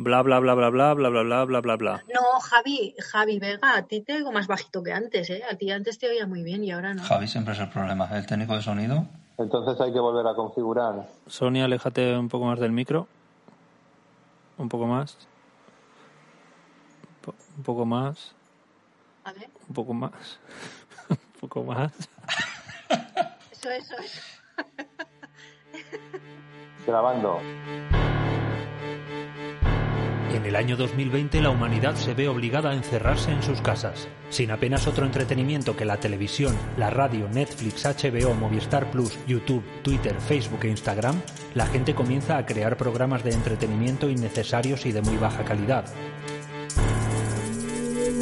Bla bla bla bla bla bla bla bla bla bla bla. No, Javi, Javi Vega, a ti te oigo más bajito que antes, ¿eh? A ti antes te oía muy bien y ahora no. Javi siempre es el problema. El técnico de sonido. Entonces hay que volver a configurar. Sonia, aléjate un poco más del micro. Un poco más. Un poco más. A ver, Un poco más. Un poco más. eso, eso, eso. Grabando. En el año 2020 la humanidad se ve obligada a encerrarse en sus casas. Sin apenas otro entretenimiento que la televisión, la radio, Netflix, HBO, Movistar Plus, YouTube, Twitter, Facebook e Instagram, la gente comienza a crear programas de entretenimiento innecesarios y de muy baja calidad.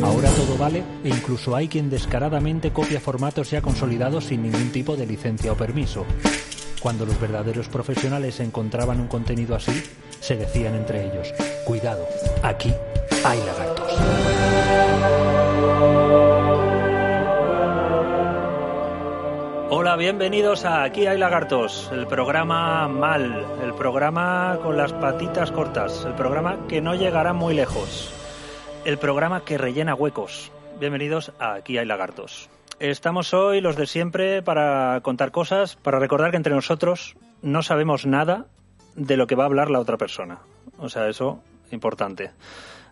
Ahora todo vale e incluso hay quien descaradamente copia formatos ya consolidados sin ningún tipo de licencia o permiso. Cuando los verdaderos profesionales encontraban un contenido así, se decían entre ellos, cuidado, aquí hay lagartos. Hola, bienvenidos a Aquí hay lagartos, el programa mal, el programa con las patitas cortas, el programa que no llegará muy lejos, el programa que rellena huecos. Bienvenidos a Aquí hay lagartos. Estamos hoy los de siempre para contar cosas, para recordar que entre nosotros no sabemos nada de lo que va a hablar la otra persona. O sea, eso importante.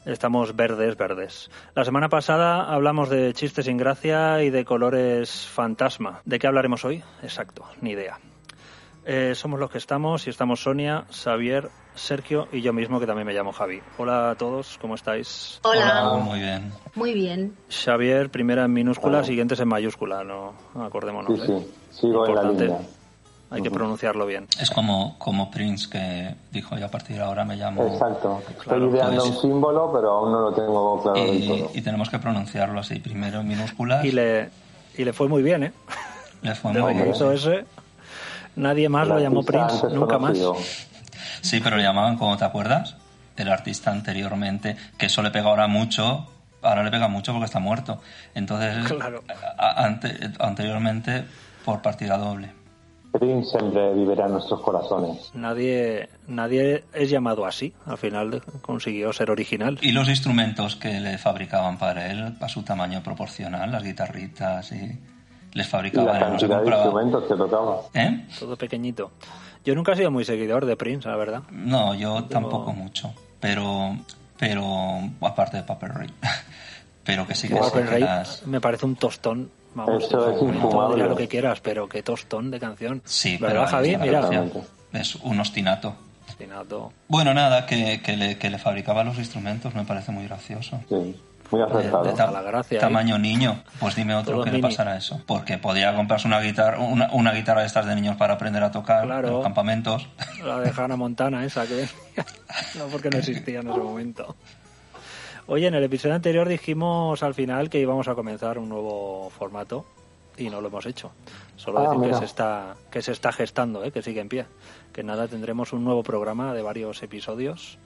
Estamos verdes, verdes. La semana pasada hablamos de chistes sin gracia y de colores fantasma. ¿De qué hablaremos hoy? Exacto, ni idea. Eh, somos los que estamos y estamos Sonia, Xavier, Sergio y yo mismo que también me llamo Javi. Hola a todos, ¿cómo estáis? Hola. Muy bien. Muy bien. Xavier, primera en minúscula, siguientes en mayúscula, no acordémonos. Sí, ¿eh? sí. Sigo en la Importante. línea. Hay que pronunciarlo bien. Es como, como Prince que dijo yo a partir de ahora me llamo. Exacto. Estoy Claro, ideando pues. un símbolo, pero aún no lo tengo claro Y, todo. y tenemos que pronunciarlo así, primero en minúsculas. Y le, y le fue muy bien, ¿eh? le fue muy bien. hizo ese, nadie más El lo llamó Prince, nunca más. conocido. Sí, pero le llamaban, como te acuerdas? El artista anteriormente, que eso le pega ahora mucho, ahora le pega mucho porque está muerto. Entonces, Claro. ante- anteriormente, por partida doble. Prince siempre vivirá en nuestros corazones. Nadie, nadie es llamado así. Al final de- consiguió ser original. Y los instrumentos que le fabricaban para él, a su tamaño proporcional, las guitarritas y les fabricaban. la cantidad de instrumentos que tocaba. ¿Eh? Todo pequeñito. Yo nunca he sido muy seguidor de Prince, la verdad. No, yo tampoco mucho. Pero, pero aparte de Paper Ray. pero que sí que que Ray las... me parece un tostón. Vamos, Eso es infumable. dirás lo que quieras, pero qué tostón de canción. Sí, ¿Verdad, pero Javi? Mira. Es un ostinato. Ostinato. Bueno, nada, que, que le, que le fabricaba los instrumentos me parece muy gracioso. Sí. Muy De- de acertado. ta- A la gracia, ¿eh? tamaño niño. Pues dime otro Todo que le pasara eso. Porque podía comprarse una guitarra, una, una guitarra de estas de niños para aprender a tocar Claro. en los campamentos. La de Hannah Montana esa que no porque no existía en ese momento. Oye, en el episodio anterior dijimos al final que íbamos a comenzar un nuevo formato y no lo hemos hecho. Solo Ah, decir que se está que se está gestando, ¿eh? que sigue en pie. Que nada tendremos un nuevo programa de varios episodios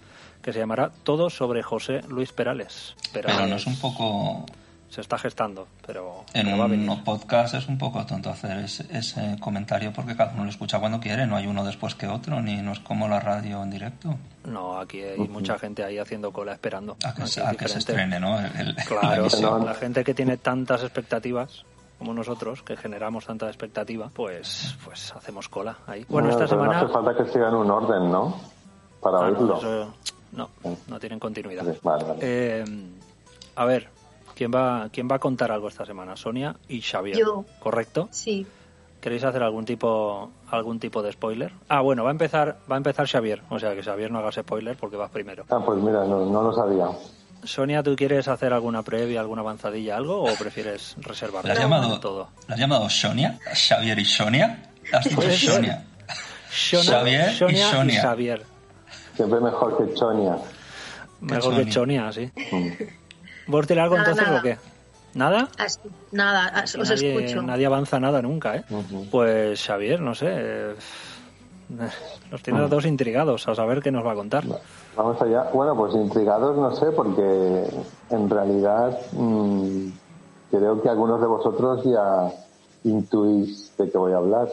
que se llamará Todo sobre José Luis Perales. Pero no es un poco... se está gestando, pero, En pero va a venir. un podcast es un poco tonto hacer ese, ese comentario porque cada uno lo escucha cuando quiere, no hay uno después que otro, ni no es como la radio en directo. No, aquí hay mucha gente ahí haciendo cola esperando. A que, se, a que se diferente. estrene, ¿no? El- el- la Claro, la gente que tiene tantas expectativas como nosotros, que generamos tanta expectativa, pues, pues hacemos cola ahí. Bueno, esta semana... No hace falta que sigan un orden, ¿no? Para Ah, no, oírlo. eso- no, no tienen continuidad. Vale, vale. Eh, a ver, ¿quién va, ¿quién va a contar algo esta semana? Sonia y Xavier. Yo. ¿Correcto? Sí. ¿Queréis hacer algún tipo algún tipo de spoiler? Ah, bueno, va a empezar va a empezar Xavier, o sea que Xavier no haga spoiler porque vas primero. Ah, pues mira, no, no lo sabía. Sonia, ¿tú quieres hacer alguna previa, alguna avanzadilla, algo o prefieres reservarlo ¿La has llamado, todo? ¿la has llamado Sonia? ¿Xavier y Sonia? ¿Has dicho. Sonia? Shona- Xavier y Sonia Sonia. Xavier. Siempre mejor que Chonia. Mejor que Chonia, sí. Mm. ¿Vos Nada, entonces nada. o qué? ¿Nada? Así, Nada, as- os nadie, escucho. nadie avanza nada nunca, ¿eh? Pues Xavier, no sé. eh, Nos tiene a todos intrigados a saber qué nos va a contar. Vamos allá. Bueno, pues intrigados no sé, porque en realidad mm, creo que algunos de vosotros ya intuís de qué voy a hablar.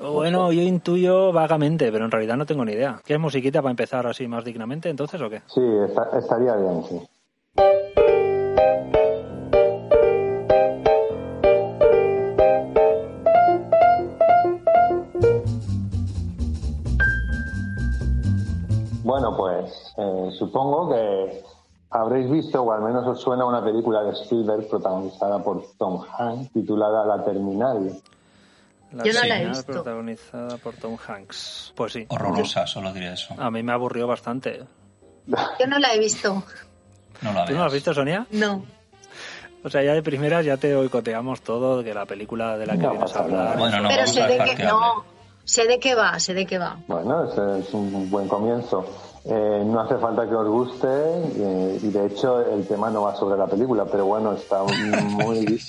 Bueno, yo intuyo vagamente, pero en realidad no tengo ni idea. ¿Quieres musiquita para empezar así más dignamente entonces o qué? Sí, esta- estaría bien, sí. Bueno, pues eh, supongo que habréis visto, o al menos os suena una película de Spielberg protagonizada por Tom Hanks, titulada La Terminal. La Yo no la he visto. protagonizada por Tom Hanks. Pues sí. Horrorosa, solo diré eso. A mí me aburrió bastante. Yo no la he visto. No la ¿Tú no la has visto, Sonia? No. O sea, ya de primeras ya te boicoteamos todo, que la película de la que No vienes a hablar. Bueno, no Pero sé de qué. que No. Sé de qué va, sé de qué va. Bueno, ese es un buen comienzo. Eh, no hace falta que os guste eh, y de hecho el tema no va sobre la película, pero bueno, está muy,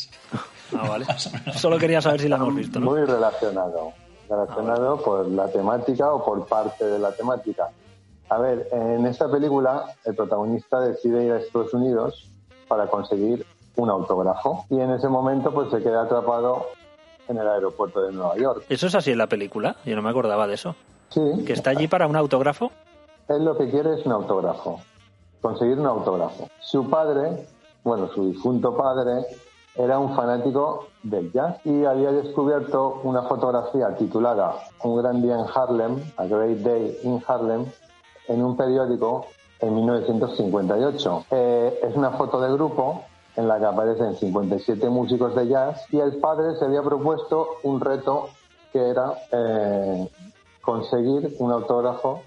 Ah, vale. Solo quería saber si la hemos visto, ¿no? muy relacionado. Relacionado por la temática o por parte de la temática. A ver, en esta película el protagonista decide ir a Estados Unidos para conseguir un autógrafo y en ese momento pues se queda atrapado en el aeropuerto de Nueva York. ¿Eso es así en la película? Yo no me acordaba de eso. Sí, ¿Que está allí para un autógrafo? Él lo que quiere es un autógrafo, conseguir un autógrafo. Su padre, bueno, su difunto padre, era un fanático del jazz y había descubierto una fotografía titulada Un gran día en Harlem, A Great Day in Harlem, en un periódico en 1958. Eh, es una foto de grupo en la que aparecen 57 músicos de jazz y el padre se había propuesto un reto que era eh, conseguir un autógrafo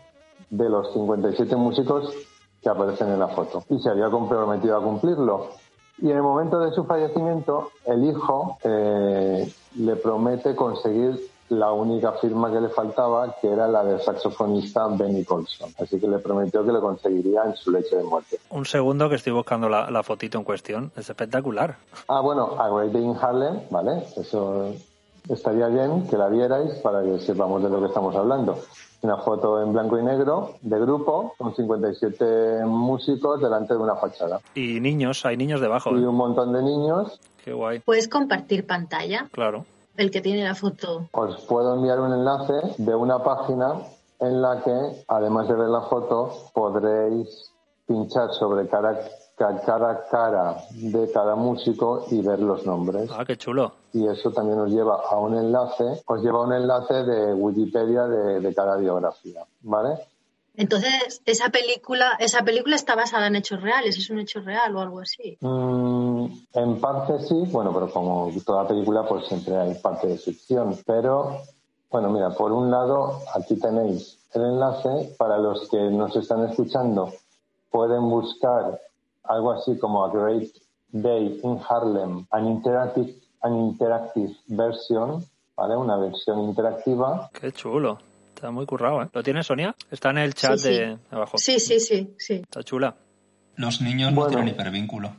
de los 57 músicos que aparecen en la foto y se había comprometido a cumplirlo. Y en el momento de su fallecimiento, el hijo eh, le promete conseguir la única firma que le faltaba, que era la del saxofonista Benny Colson. Así que le prometió que lo conseguiría en su leche de muerte. Un segundo que estoy buscando la, la fotito en cuestión. Es espectacular. Ah, bueno, A Great Day in Harlem, ¿vale? Eso estaría bien que la vierais para que sepamos de lo que estamos hablando. Una foto en blanco y negro de grupo con 57 músicos delante de una fachada. Y niños, hay niños debajo. Y ¿eh? un montón de niños. Qué guay. Puedes compartir pantalla, Claro. el que tiene la foto. Os puedo enviar un enlace de una página en la que, además de ver la foto, podréis pinchar sobre cada, ca- cada cara de cada músico y ver los nombres. Ah, qué chulo. Y eso también os lleva a un enlace, os lleva a un enlace de Wikipedia de, de cada biografía, ¿vale? Entonces, esa película, esa película está basada en hechos reales, es un hecho real o algo así. Mm, en parte sí, bueno, pero como toda película, pues siempre hay parte de ficción. Pero, bueno, mira, por un lado, aquí tenéis el enlace. Para los que nos están escuchando, pueden buscar algo así como A Great Day in Harlem, an interactive, an interactive version, ¿vale? Una versión interactiva. Qué chulo. Está muy currado, ¿eh? ¿Lo tienes, Sonia? Está en el chat Sí, sí. de abajo. Sí, sí, sí, sí. Está chula. Los niños no Bueno. tienen hipervínculo.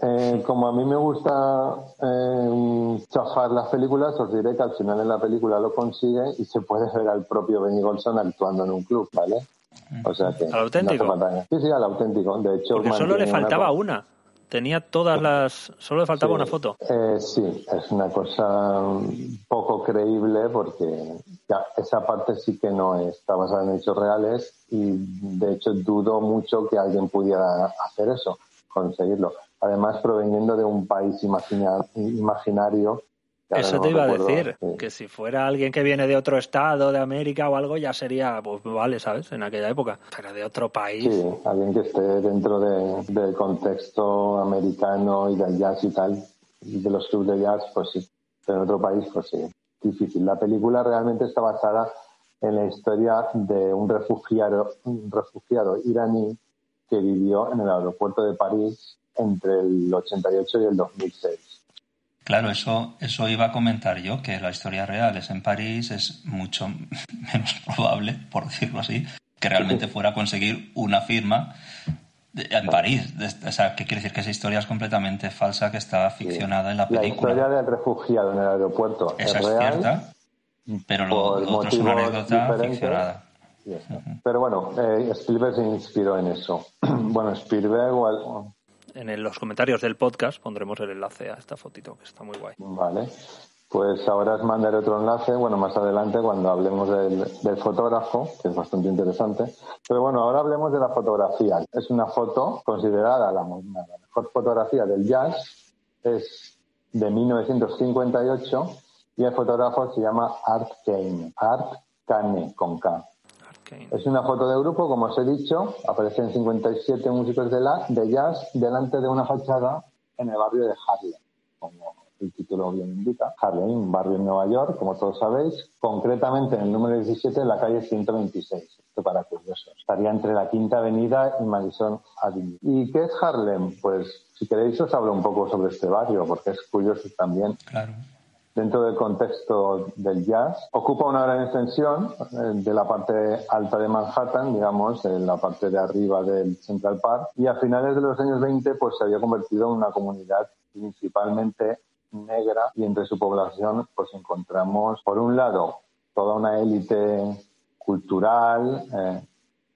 Eh, como a mí me gusta eh, chafar las películas, os diré que al final en la película lo consigue y se puede ver al propio Benny Golson actuando en un club, ¿vale? O sea que... ¿Al auténtico? sí, sí, al auténtico. De hecho, Porque solo le una faltaba co- una. Tenía todas las... Solo le faltaba Sí. una foto. Eh, sí, es una cosa poco creíble porque ya, esa parte sí que no está basada en hechos reales y de hecho dudo mucho que alguien pudiera hacer eso, conseguirlo. Además, proveniendo de un país imagina- imaginario. Eso no te iba a decir. sí. Que si fuera alguien que viene de otro estado, de América o algo, ya sería, pues vale, ¿sabes? En aquella época. Pero de otro país. Sí, alguien que esté dentro de- del contexto americano y del jazz y tal, y de los clubes de jazz, pues sí. Pero en otro país, pues sí, difícil. La película realmente está basada en la historia de un refugiado, un refugiado iraní que vivió en el aeropuerto de París entre el 88 y el 2006. Claro, eso, eso iba a comentar yo, que la historia real es en París, es mucho menos probable, por decirlo así, que realmente fuera a conseguir una firma en París. O sea, ¿qué quiere decir? Que esa historia es completamente falsa, que está ficcionada en la La película. historia del refugiado en el aeropuerto Esa es real. cierta, pero lo, lo otro es una anécdota ficcionada. Pero bueno, eh, Spielberg se inspiró en eso. bueno, Spielberg, igual- En los comentarios del podcast pondremos el enlace a esta fotito, que está muy guay. vale. Pues ahora os mandaré otro enlace, bueno, más adelante cuando hablemos del, fotógrafo, que es bastante interesante. Pero bueno, ahora hablemos de la fotografía. Es una foto considerada la, la mejor fotografía del jazz, es de 1958 y el fotógrafo se llama Art Kane. Art Kane, con K. Es una foto de grupo, como os he dicho, aparecen 57 músicos de, la, de jazz delante de una fachada en el barrio de Harlem, como el título bien indica. Harlem, un barrio en Nueva York, como todos sabéis, concretamente en el número 17 en la calle 126. Esto para curiosos. Estaría entre la Quinta Avenida y Madison Avenue. ¿Y qué es Harlem? Pues si queréis os hablo un poco sobre este barrio, porque es curioso también Claro. Dentro del contexto del jazz. Ocupa una gran extensión eh, de la parte alta de Manhattan, digamos, en la parte de arriba del Central Park, y a finales de los años 20 pues se había convertido en una comunidad principalmente negra y entre su población pues encontramos por un lado toda una élite cultural, eh,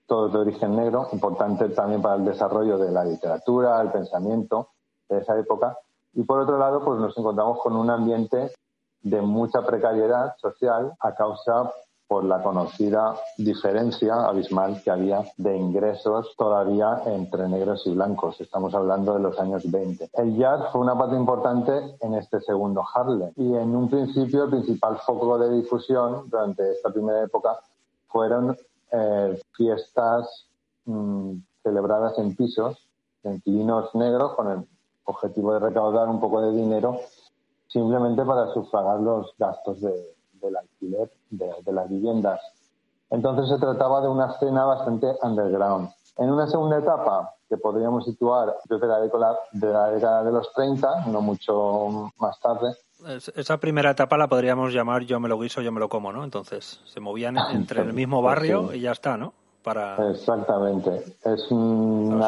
todo de origen negro, importante también para el desarrollo de la literatura, el pensamiento de esa época. Y por otro lado, pues nos encontramos con un ambiente de mucha precariedad social a causa por la conocida diferencia abismal que había de ingresos todavía entre negros y blancos. Estamos hablando de los años 20. El jazz fue una parte importante en este segundo Harlem y en un principio el principal foco de difusión durante esta primera época fueron eh, fiestas mm, celebradas en pisos, de inquilinos negros, con el objetivo de recaudar un poco de dinero simplemente para sufragar los gastos de, del alquiler de, de las viviendas. Entonces se trataba de una escena bastante underground. En una segunda etapa, que podríamos situar desde la década de, la década de los 30, no mucho más tarde, Es- Esa primera etapa la podríamos llamar yo me lo guiso, yo me lo como, ¿no? Entonces, se movían entre el mismo barrio Pues sí. y ya está, ¿no? Para, Exactamente. Es un,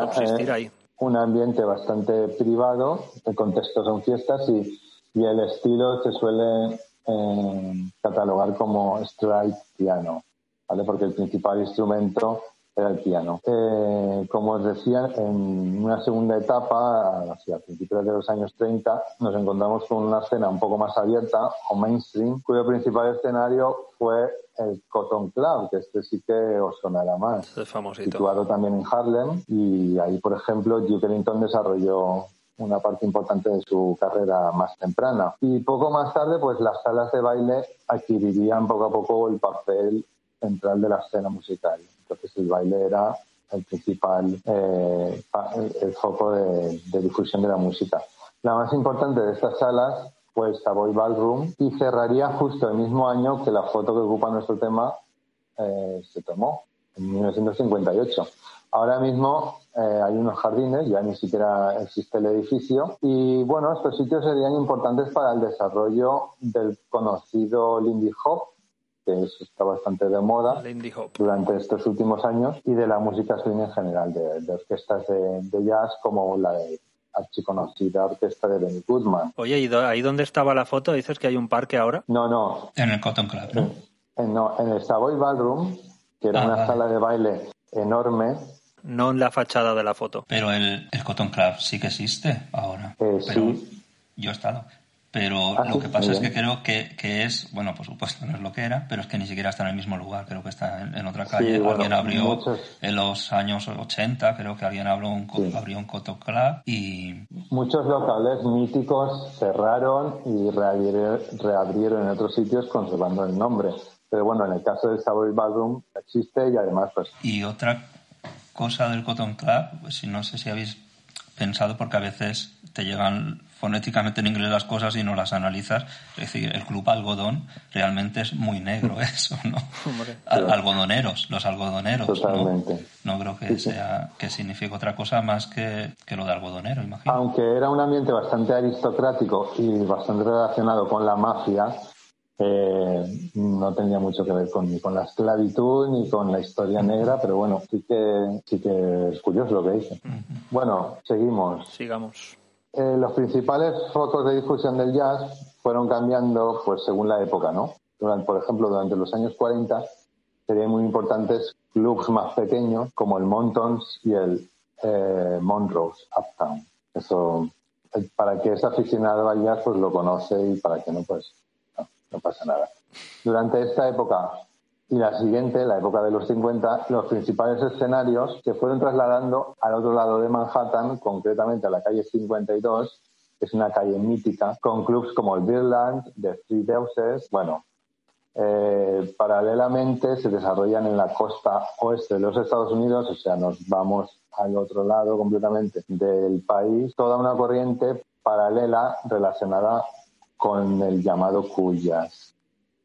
ahí. un ambiente bastante privado, el contexto son fiestas y, y el estilo se suele eh, catalogar como stride piano, ¿vale? Porque el principal instrumento era el piano. Eh, como os decía, en una segunda etapa, hacia principios de los años 30, nos encontramos con una escena un poco más abierta o mainstream, cuyo principal escenario fue el Cotton Club, que este sí que os sonará más Este es famosito. situado también en Harlem y ahí, por ejemplo, Duke Ellington desarrolló una parte importante de su carrera más temprana. Y poco más tarde, pues las salas de baile adquirirían poco a poco el papel central de la escena musical. Entonces el baile era el principal eh, el foco de, de difusión de la música. La más importante de estas salas fue el Savoy Ballroom y cerraría justo el mismo año que la foto que ocupa nuestro tema eh, se tomó, en 1958. Ahora mismo eh, hay unos jardines, ya ni siquiera existe el edificio, y bueno, estos sitios serían importantes para el desarrollo del conocido Lindy Hop, que eso está bastante de moda Lindy Hop. durante estos últimos años, y de la música swing en general, de, de orquestas de, de jazz como la de archiconocida orquesta de Benny Goodman. Oye, ¿y ahí donde estaba la foto? Dices que hay un parque ahora. No, no, En el Cotton Club, ¿no? en, no, en el Savoy Ballroom, que era Ah, una vale. sala de baile enorme, No en la fachada de la foto. Pero el, el Cotton Club sí que existe ahora. Eh, pero sí. yo he estado. Pero Ah, lo sí, que pasa es que creo que, que es, bueno, por supuesto no es lo que era, pero es que ni siquiera está en el mismo lugar, creo que está en, en otra calle. bueno, alguien abrió muchos- en los años 80, creo que alguien abrió un, Sí. abrió un Cotton Club y Muchos locales míticos cerraron y reabrieron, reabrieron en otros sitios conservando el nombre. Pero bueno, en el caso del Savoy Ballroom existe y además pues Y otra cosa del Cotton Club, pues, si no sé si habéis pensado, porque a veces te llegan fonéticamente en inglés las cosas y no las analizas. Es decir, el club algodón realmente es muy negro eso, ¿no? Al- algodoneros, los algodoneros. ¿no? Totalmente. No creo que Sí, sí. sea que signifique otra cosa más que, que lo de algodonero, imagino. aunque era un ambiente bastante aristocrático y bastante relacionado con la mafia, No tenía mucho que ver con, ni con la esclavitud ni con la historia negra, pero bueno, sí que, sí que es curioso lo que dice. Bueno, seguimos. Sigamos. Eh, los principales focos de difusión del jazz fueron cambiando pues según la época, ¿no? Durante, por ejemplo, durante los años 40 serían muy importantes clubs más pequeños como el Montons y el eh, Montrose Uptown. Eso, eh, para que es aficionado al jazz, pues lo conoce y para que no, pues no, pasa nada. Durante esta época y la siguiente, la época de los 50, los principales escenarios se fueron trasladando al otro lado de Manhattan, concretamente a la calle 52, que es una calle mítica, con clubs como el Beerland, The Three Deuces, bueno, eh, paralelamente se desarrollan en la costa oeste de los Estados Unidos, o sea, nos vamos al otro lado completamente del país, toda una corriente paralela relacionada con el llamado jazz.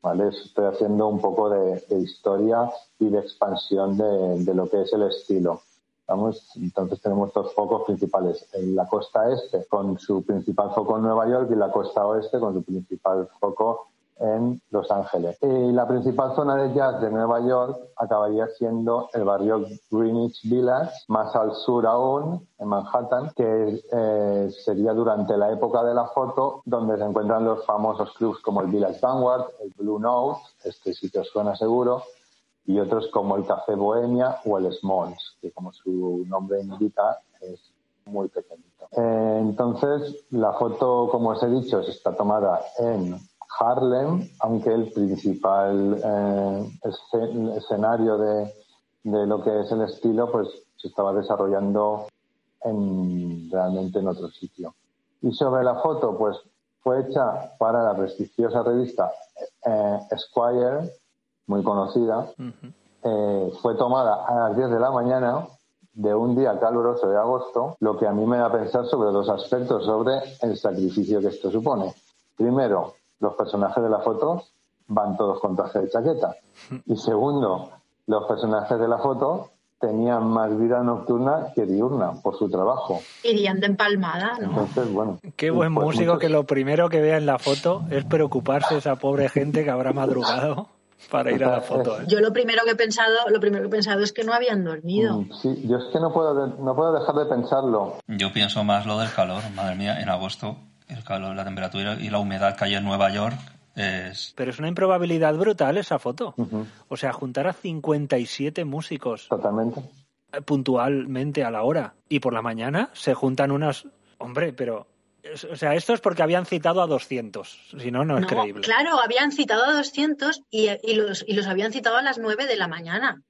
¿vale? Estoy haciendo un poco de, de historia y de expansión de, de, lo que es el estilo. Vamos, entonces tenemos dos focos principales, en la costa este con su principal foco en Nueva York y la costa oeste con su principal foco en Los Ángeles. Y la principal zona de jazz de Nueva York acabaría siendo el barrio Greenwich Village, más al sur aún, en Manhattan, que eh, sería durante la época de la foto donde se encuentran los famosos clubs como el Village Vanguard, el Blue Note, este sitio suena seguro, y otros como el Café Bohemia o el Smalls, que como su nombre indica es muy pequeñito. Eh, entonces, la foto, como os he dicho, está tomada en Harlem, aunque el principal eh, escenario de, de, lo que es el estilo, pues se estaba desarrollando en, realmente en otro sitio. Y sobre la foto, pues fue hecha para la prestigiosa revista eh, Esquire, muy conocida. Uh -huh. eh, fue tomada a las 10 de la mañana de un día caluroso de agosto, lo que a mí me da a pensar sobre dos aspectos sobre el sacrificio que esto supone. Primero, los personajes de la foto van todos con traje de chaqueta. Y segundo, los personajes de la foto tenían más vida nocturna que diurna por su trabajo. Irían de empalmada, ¿no? Entonces, bueno. Qué buen pues músico muchos... que lo primero que vea en la foto es preocuparse esa pobre gente que habrá madrugado para ir a la foto. ¿eh? Yo lo primero que he pensado, lo primero que he pensado es que no habían dormido. Mm, Sí, yo es que no puedo, no puedo dejar de pensarlo. Yo pienso más lo del calor, madre mía, en agosto el calor, la temperatura y la humedad que hay en Nueva York es... Pero es una improbabilidad brutal esa foto. Uh -huh. O sea, juntar a 57 músicos. Totalmente. Puntualmente a la hora. Y por la mañana se juntan unas... Hombre, pero... O sea, esto es porque habían citado a 200. Si no, no es no, creíble. Claro, habían citado a 200 y, y, los, y los habían citado a las 9 de la mañana.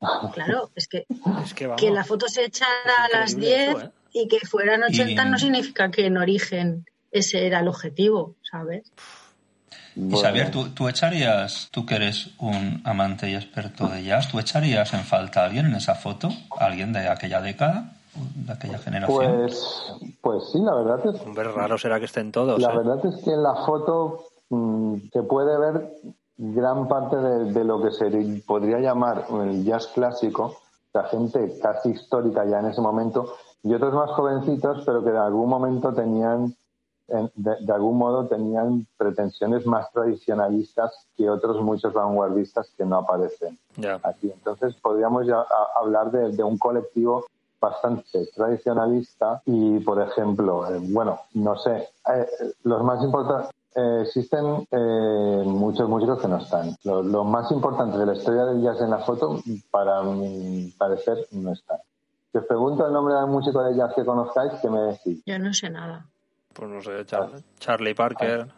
Claro, es que, es que, que, la foto se echara a las 10 eso, ¿eh? y que fueran 80 y... no significa que en origen ese era el objetivo, ¿sabes? Y Xavier, ¿tú, ¿tú, echarías, tú que eres un amante y experto de jazz, ¿tú echarías en falta a alguien en esa foto? ¿Alguien de aquella década? ¿De aquella generación? Pues, pues sí, la verdad es... Hombre, raro será que estén todos. La ¿eh? verdad es que en la foto mmm, se puede ver gran parte de, de, lo que se podría llamar el jazz clásico, la gente casi histórica ya en ese momento, y otros más jovencitos, pero que de algún momento tenían de, de, algún modo tenían pretensiones más tradicionalistas que otros muchos vanguardistas que no aparecen yeah. aquí. Entonces podríamos ya hablar de, de, un colectivo bastante tradicionalista y, por ejemplo, eh, bueno, no sé, eh, los más importantes, eh, existen eh, muchos músicos que no están. Lo, lo, más importante de la historia del jazz en la foto, para mi parecer, no están. Si os pregunto el nombre del músico de jazz que conozcáis, ¿qué me decís? Yo no sé nada. Pues no sé, Char Charlie Parker.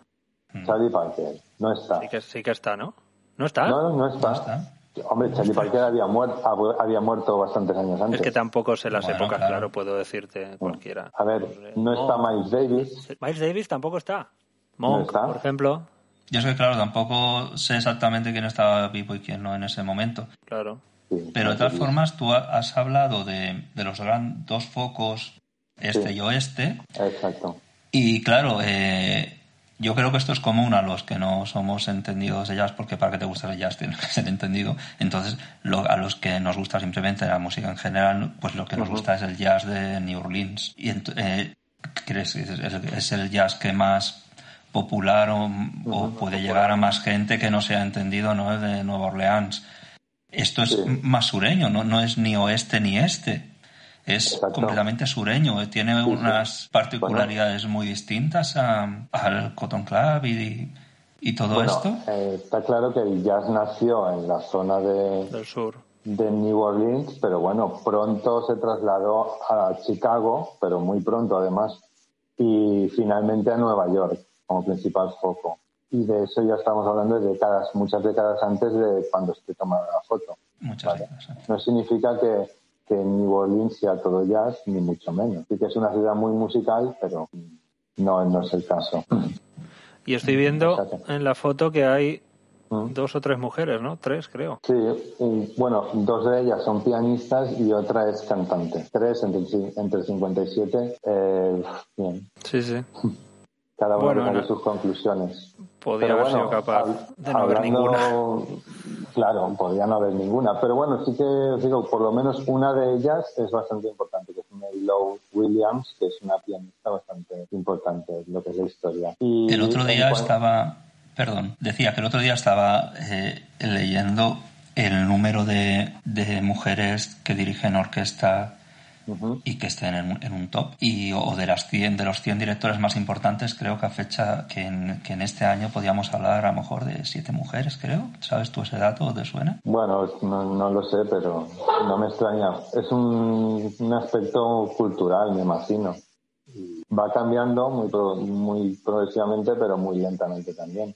Ah. Charlie Parker, no está. Sí que, sí que está, ¿no? ¿No está? No, no está. ¿No está? Hombre, Charlie Parker había muerto, había muerto bastantes años antes. Es que tampoco sé las bueno, épocas, claro. claro. puedo decirte cualquiera. A ver, no está Miles Davis. Miles Davis tampoco está. Monk, no está. por ejemplo. Yo sé que, claro, tampoco sé exactamente quién estaba vivo y quién no en ese momento. Claro. Sí, Pero de todas sí. formas, tú has hablado de, de los gran, dos focos, este sí. y oeste. Exacto. Y claro, eh, yo creo que esto es común a los que no somos entendidos de jazz, porque para que te guste el jazz tienes que ser entendido. Entonces, lo, a los que nos gusta simplemente la música en general, pues lo que nos uh -huh. gusta es el jazz de New Orleans. Y eh, ¿crees? Es, es, el jazz que más popular o, puede llegar a más gente que no se ha entendido ¿no? de Nueva Orleans. Esto es más sureño, ¿no? no es ni oeste ni este. Es completamente sureño, tiene unas particularidades muy distintas al Cotton Club y, y todo esto. Eh, está claro que el jazz nació en la zona de, del sur de New Orleans, pero bueno, pronto se trasladó a Chicago, pero muy pronto además, y finalmente a Nueva York como principal foco. Y de eso ya estamos hablando de décadas, muchas décadas antes de cuando se tomara la foto. Muchas No significa que, que New Orleans sea todo jazz, ni mucho menos. Sí que es una ciudad muy musical, pero no, no es el caso. Y estoy viendo en la foto que hay Mm. Dos o tres mujeres, ¿no? Tres, creo. Sí, bueno, dos de ellas son pianistas y otra es cantante. Tres entre, entre 57. Eh, bien. Sí, sí. Cada uno bueno, sus conclusiones. Podría haber sido capaz de no haber ninguna. Claro, podría no haber ninguna. Pero bueno, sí que digo, por lo menos una de ellas es bastante importante, que es Mary Lowe Williams, que es una pianista bastante importante, lo que es la historia. Y el otro día estaba Perdón, decía que el otro día estaba eh, leyendo el número de, mujeres que dirigen orquesta y que estén en, un top. Y, o de, las 100, de los 100 directores más importantes, creo que a fecha que en, que en este año podíamos hablar a lo mejor de siete mujeres, creo. ¿Sabes tú ese dato o te suena? Bueno, no, lo sé, pero no me extraña. Es un, un aspecto cultural, me imagino va cambiando muy, muy progresivamente, pero muy lentamente también.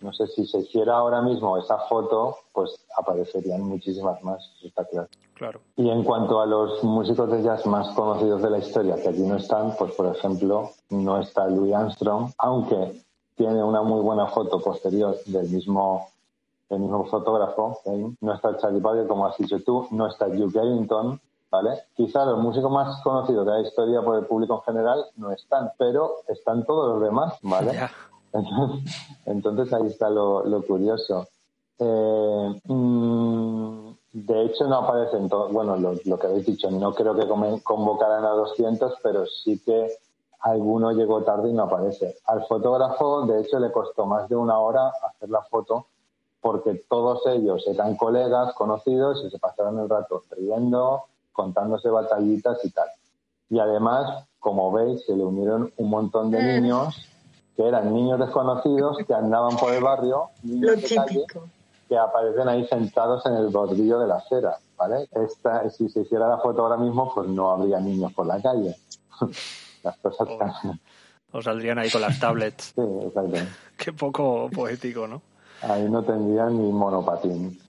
No sé si se hiciera ahora mismo esa foto, pues aparecerían muchísimas más, está claro. Claro. Y en cuanto a los músicos de jazz más conocidos de la historia, que aquí no están, pues por ejemplo, no está Louis Armstrong, aunque tiene una muy buena foto posterior del mismo, del mismo fotógrafo. No está Charlie Parker, como has dicho tú, no está Duke Ellington, ¿vale? Quizá los músicos más conocidos de la historia por el público en general no están, pero están todos los demás, ¿vale? Entonces, ahí está lo, curioso. Eh, mm, de hecho, no aparecen todos, bueno, lo, que habéis dicho, no creo que convocaran a 200, pero sí que alguno llegó tarde y no aparece. Al fotógrafo, de hecho, le costó más de una hora hacer la foto porque todos ellos eran colegas, conocidos y se pasaron el rato riendo, contándose batallitas y tal. Y además, como veis, se le unieron un montón de mm. niños que eran niños desconocidos que andaban por el barrio, niños de calle, que aparecen ahí sentados en el bordillo de la acera, ¿vale? Esta, si se hiciera la foto ahora mismo, pues no habría niños por la calle. las cosas o, saldrían ahí con las tablets. sí, exacto. Qué poco poético, ¿no? Ahí no tendrían ni monopatín.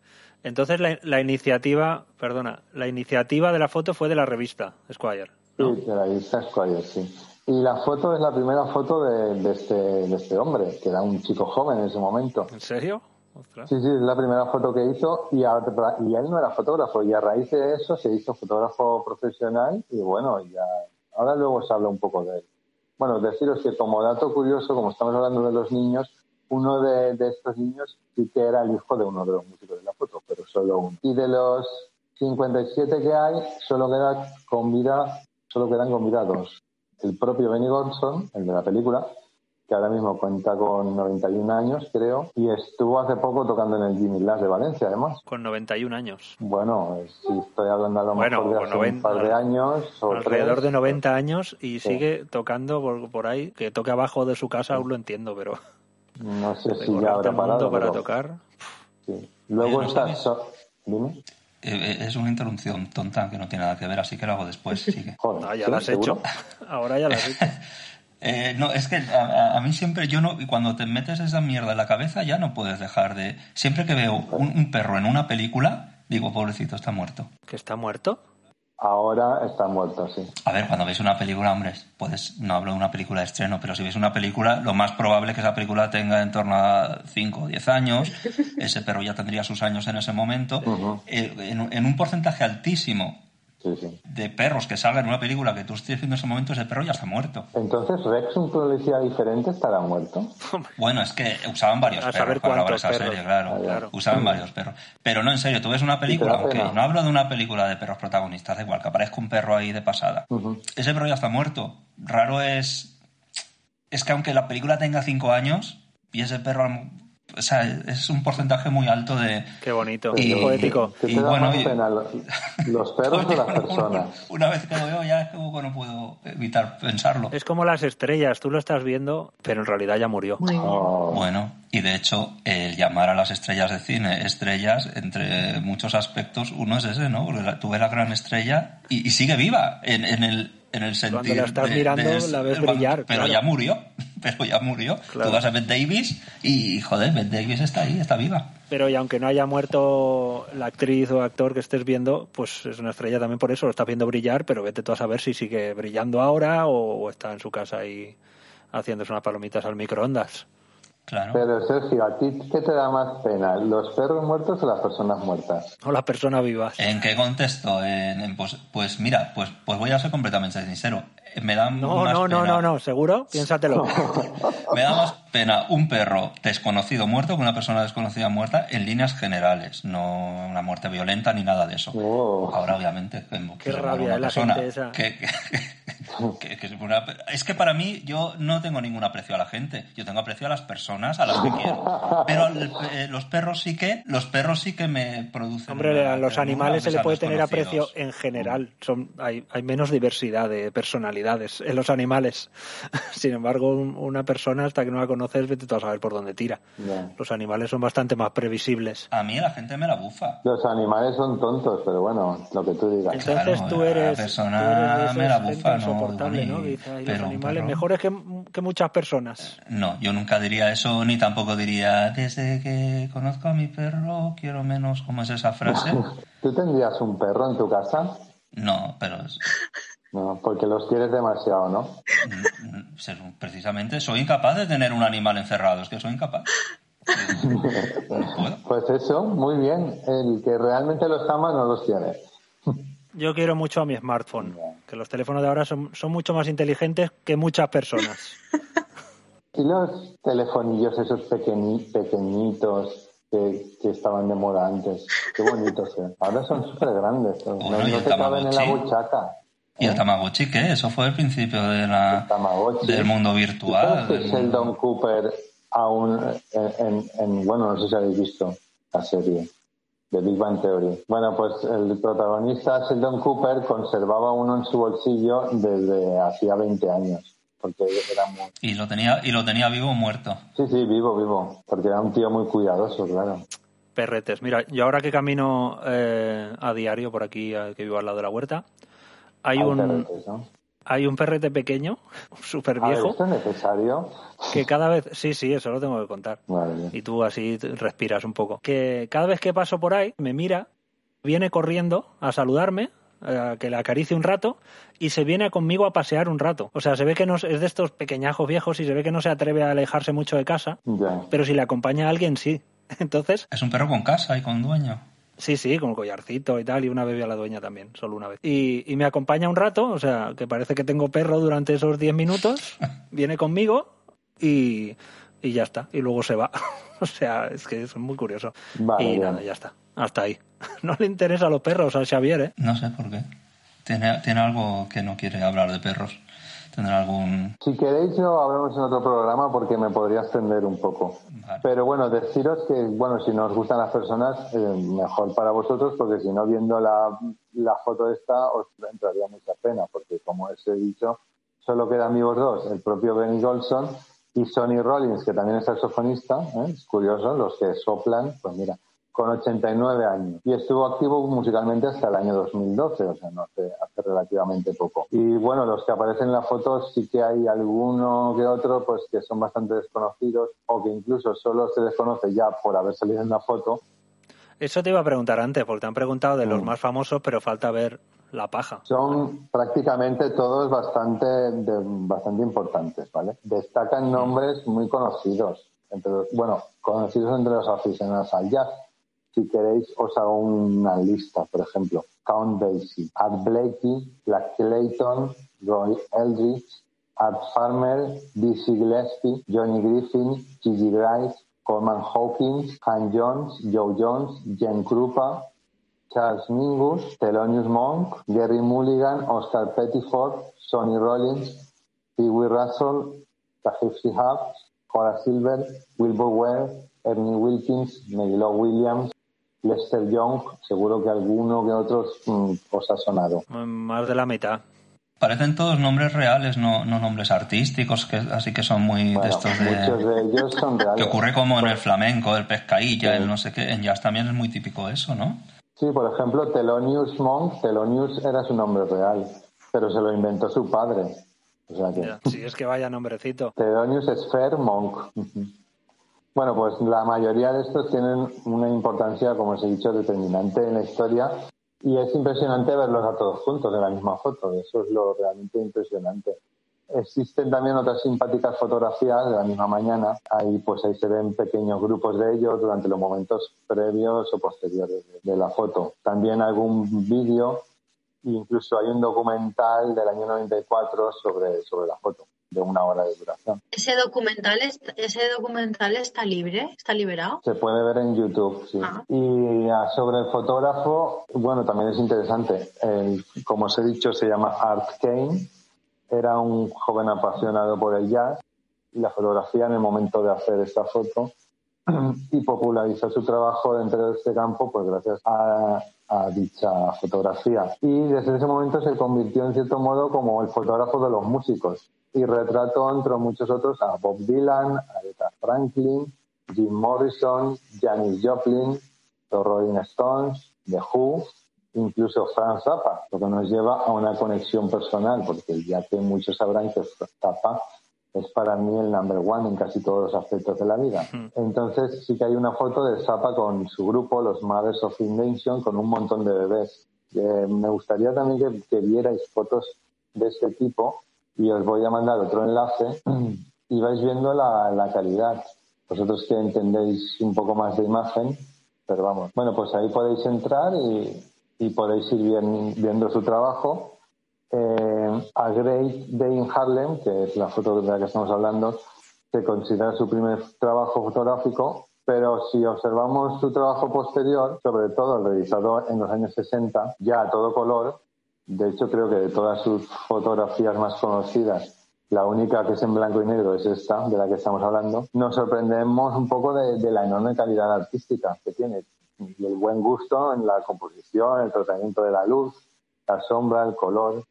Entonces la, la, iniciativa, perdona, la iniciativa de la foto fue de la revista Squire. Sí, de la revista Squire, sí. Y la foto es la primera foto de, este, de este hombre, que era un chico joven en ese momento. ¿En serio? Sí, sí, es la primera foto que hizo y, y él no era fotógrafo y a raíz de eso se hizo fotógrafo profesional y bueno, ya ahora luego se habla un poco de él. Bueno, deciros que como dato curioso, como estamos hablando de los niños, uno de, de estos niños sí que era el hijo de uno de los músicos de la foto, pero solo uno. Y de los 57 que hay, solo queda con vida, solo quedan con vida dos el propio Benny Golson, el de la película, que ahora mismo cuenta con 91 años, creo, y estuvo hace poco tocando en el Jimmy Lass de Valencia, además. Con 91 años. Bueno, si estoy hablando a lo mejor de hace un par de años. alrededor de 90 años y sigue tocando por, ahí, que toque abajo de su casa, aún lo entiendo, pero... No sé si ya habrá parado. para tocar. Sí. Luego está... Dime. Eh, eh, es una interrupción tonta que no tiene nada que ver, así que lo hago después. Sigue. Joder, ah, ya lo has hecho. Ahora ya lo has hecho. Eh, no, es que a, mí siempre, yo no, cuando te metes esa mierda en la cabeza ya no puedes dejar de... Siempre que veo un perro en una película, digo, pobrecito, está muerto. ¿Que está muerto? Ahora está muerto, sí. A ver, cuando ves una película, hombre, puedes, no hablo de una película de estreno, pero si ves una película, lo más probable es que esa película tenga en torno a 5 o 10 años, ese perro ya tendría sus años en ese momento, eh, en, un porcentaje altísimo de perros que salgan en una película que tú estés viendo en ese momento, ese perro ya está muerto. Entonces, Rex, un policía diferente, estará muerto. Bueno, es que usaban varios perros para grabar esa serie, claro. Usaban varios perros. Pero no, en serio, tú ves una película, aunque no hablo de una película de perros protagonistas, da igual, que aparezca un perro ahí de pasada. Ese perro ya está muerto. Raro es es que aunque la película tenga cinco años y ese perro o sea, es un porcentaje muy alto de... Qué bonito, y, poético. y bueno, pena, los perros o las personas. Una vez que lo veo ya es que no puedo evitar pensarlo. Es como las estrellas, tú lo estás viendo, pero en realidad ya murió. Oh. Bueno, y de hecho el llamar a las estrellas de cine estrellas, entre muchos aspectos, uno es ese, ¿no? Porque tú ves la gran estrella y, sigue viva en, en el en el sentido. Cuando la estás mirando, la ves brillar. Pero ya murió. Pero ya murió. Tú vas a Beth Davis y, joder, Beth Davis está ahí, está viva. Pero y aunque no haya muerto la actriz o actor que estés viendo, pues es una estrella también por eso, lo estás viendo brillar, pero vete tú a saber si sigue brillando ahora o, está en su casa ahí haciéndose unas palomitas al microondas. Pero Sergio, ¿a ti qué te da más pena? ¿Los perros muertos o las personas muertas? O las personas vivas. ¿En qué contexto? En, pues, pues, mira, pues, pues voy a ser completamente sincero. Me da no, no, no, no, no, seguro, piénsatelo. me da más pena un perro desconocido muerto que una persona desconocida muerta en líneas generales, no una muerte violenta ni nada de eso. Oh. Ahora, obviamente, qué rabia la gente esa. Que, es que para mí yo no tengo ningún aprecio a la gente, yo tengo aprecio a las personas a las que quiero. Pero eh, los perros sí que, los perros sí que me producen. Hombre, a los animales se le puede tener aprecio en general. Son, hay, hay menos diversidad de personalidades en los animales. Sin embargo, una persona hasta que no la conoces, vete tú a saber por dónde tira. Los animales son bastante más previsibles. A mí la gente me la bufa. Los animales son tontos, pero bueno, lo que tú digas. Entonces tú eres, la persona me la bufa, insoportable, ¿no? los animales mejores que, que, muchas personas. No, yo nunca diría eso, ni tampoco diría, desde que conozco a mi perro, quiero menos, ¿cómo es esa frase? ¿Tú tendrías un perro en tu casa? No, pero... No, porque los quieres demasiado, ¿no? Mm, mm, precisamente soy incapaz de tener un animal encerrado, es que soy incapaz. Pues eso, muy bien. El que realmente los ama no los tiene. Yo quiero mucho a mi smartphone, que los teléfonos de ahora son, son mucho más inteligentes que muchas personas. y los telefonillos esos pequeñitos que, estaban de moda antes, qué bonitos, ¿eh? Ahora son súper grandes, no, te caben en la buchaca. ¿Y el ¿eh? Tamagotchi qué? Eso fue el principio de la, del mundo virtual. Que Sheldon Cooper aún en, en, bueno, no sé si habéis visto la serie de Big Bang Theory. Bueno, pues el protagonista Sheldon Cooper conservaba uno en su bolsillo desde hacía 20 años. Porque era muy... ¿Y lo tenía, y lo tenía vivo o muerto? Sí, sí, vivo, vivo. Porque era un tío muy cuidadoso, claro. Perretes. Mira, yo ahora que camino eh, a diario por aquí, que vivo al lado de la huerta, hay un, hay un perrete pequeño, súper viejo. ¿Esto es necesario? Que cada vez, sí, sí, eso lo tengo que contar. y tú así respiras un poco. Que cada vez que paso por ahí, me mira, viene corriendo a saludarme, a que le acaricie un rato y se viene conmigo a pasear un rato. O sea, se ve que no es de estos pequeñajos viejos y se ve que no se atreve a alejarse mucho de casa. Pero si le acompaña a alguien, sí. Entonces. Es un perro con casa y con dueño. Sí, sí, con collarcito y tal, y una bebé a la dueña también, solo una vez. Y, y me acompaña un rato, o sea, que parece que tengo perro durante esos 10 minutos, viene conmigo y, y ya está, y luego se va. o sea, es que es muy curioso. y nada, ya está, hasta ahí. no le interesa a los perros a Xavier, ¿eh? No sé por qué. Tiene, tiene algo que no quiere hablar de perros tendrá algún... Si queréis lo hablamos en otro programa porque me podría extender un poco. Pero bueno, deciros que, bueno, si no os gustan las personas, eh, mejor para vosotros porque si no, viendo la, la foto esta, os entraría mucha pena porque, como os he dicho, solo quedan vivos dos, el propio Benny Golson y Sonny Rollins, que también es saxofonista, ¿eh? es curioso, los que soplan, pues mira, con 89 años y estuvo activo musicalmente hasta el año 2012, o sea, no hace, hace relativamente poco. Y bueno, los que aparecen en la foto sí que hay alguno que otro pues que son bastante desconocidos o que incluso solo se desconoce ya por haber salido en la foto. Eso te iba a preguntar antes, porque te han preguntado de los mm. más famosos, pero falta ver la paja. Son prácticamente todos bastante, bastante importantes, ¿vale? Destacan nombres muy conocidos, entre, bueno, conocidos entre los aficionados al jazz si queréis, os hago una lista, por ejemplo. Count Basie, Art Blakey, Black Clayton, Roy Eldridge, Art Farmer, Dizzy Gillespie, Johnny Griffin, Gigi Grice, Coleman Hawkins, Han Jones, Joe Jones, Jen Krupa, Charles Mingus, Thelonious Monk, Gary Mulligan, Oscar Pettiford, Sonny Rollins, Pee Wee Russell, Tahir Shihab, Horace Silver, Wilbur Ware, Ernie Wilkins, Megilo Williams, Lester Young, seguro que alguno que otros mm, os ha sonado. Más de la mitad. Parecen todos nombres reales, no, no nombres artísticos, que así que son muy de estos de... Muchos de ellos son reales. Que ocurre como en el flamenco, el pescailla, el no sé qué. En jazz también es muy típico eso, ¿no? Sí, por ejemplo, Thelonious Monk, Thelonious era su nombre real, pero se lo inventó su padre. O sea que... Sí, es que vaya nombrecito. Thelonious Sphere Monk. Bueno, pues la mayoría de estos tienen una importancia, como os he dicho, determinante en la historia y es impresionante verlos a todos juntos en la misma foto. Eso es lo realmente impresionante. Existen también otras simpáticas fotografías de la misma mañana. Ahí, pues ahí se ven pequeños grupos de ellos durante los momentos previos o posteriores de, la foto. También algún vídeo, incluso hay un documental del año 94 sobre, sobre la foto de una hora de duración. ¿Ese documental, ese documental está libre? ¿Está liberado? Se puede ver en YouTube, sí. Ah. Y ah, sobre el fotógrafo, bueno, también es interesante. como os he dicho, se llama Art Kane. Era un joven apasionado por el jazz y la fotografía en el momento de hacer esta foto y popularizó su trabajo dentro de este campo pues gracias a, a, dicha fotografía. Y desde ese momento se convirtió en cierto modo como el fotógrafo de los músicos y retrató, entre muchos otros, a Bob Dylan, a Aretha Franklin, Jim Morrison, Janis Joplin, los Rolling Stones, The Who, incluso Frank Zappa, lo que nos lleva a una conexión personal, porque ya que muchos sabrán que Zappa es para mí el number one en casi todos los aspectos de la vida. Entonces sí que hay una foto de Zappa con su grupo, los Mothers of Invention, con un montón de bebés. Eh, me gustaría también que, que vierais fotos de este tipo y os voy a mandar otro enlace y vais viendo la, calidad. Vosotros que entendéis un poco más de imagen, pero vamos. Bueno, pues ahí podéis entrar y, podéis ir viendo su trabajo. Eh, a Great Day in Harlem, que es la foto de la que estamos hablando, se considera su primer trabajo fotográfico, pero si observamos su trabajo posterior, sobre todo el realizado en los años 60, ya a todo color, de hecho, creo que de todas sus fotografías más conocidas, la única que es en blanco y negro es esta, de la que estamos hablando. Nos sorprendemos un poco de, la enorme calidad artística que tiene y el buen gusto en la composición, el tratamiento de la luz, la sombra, el color.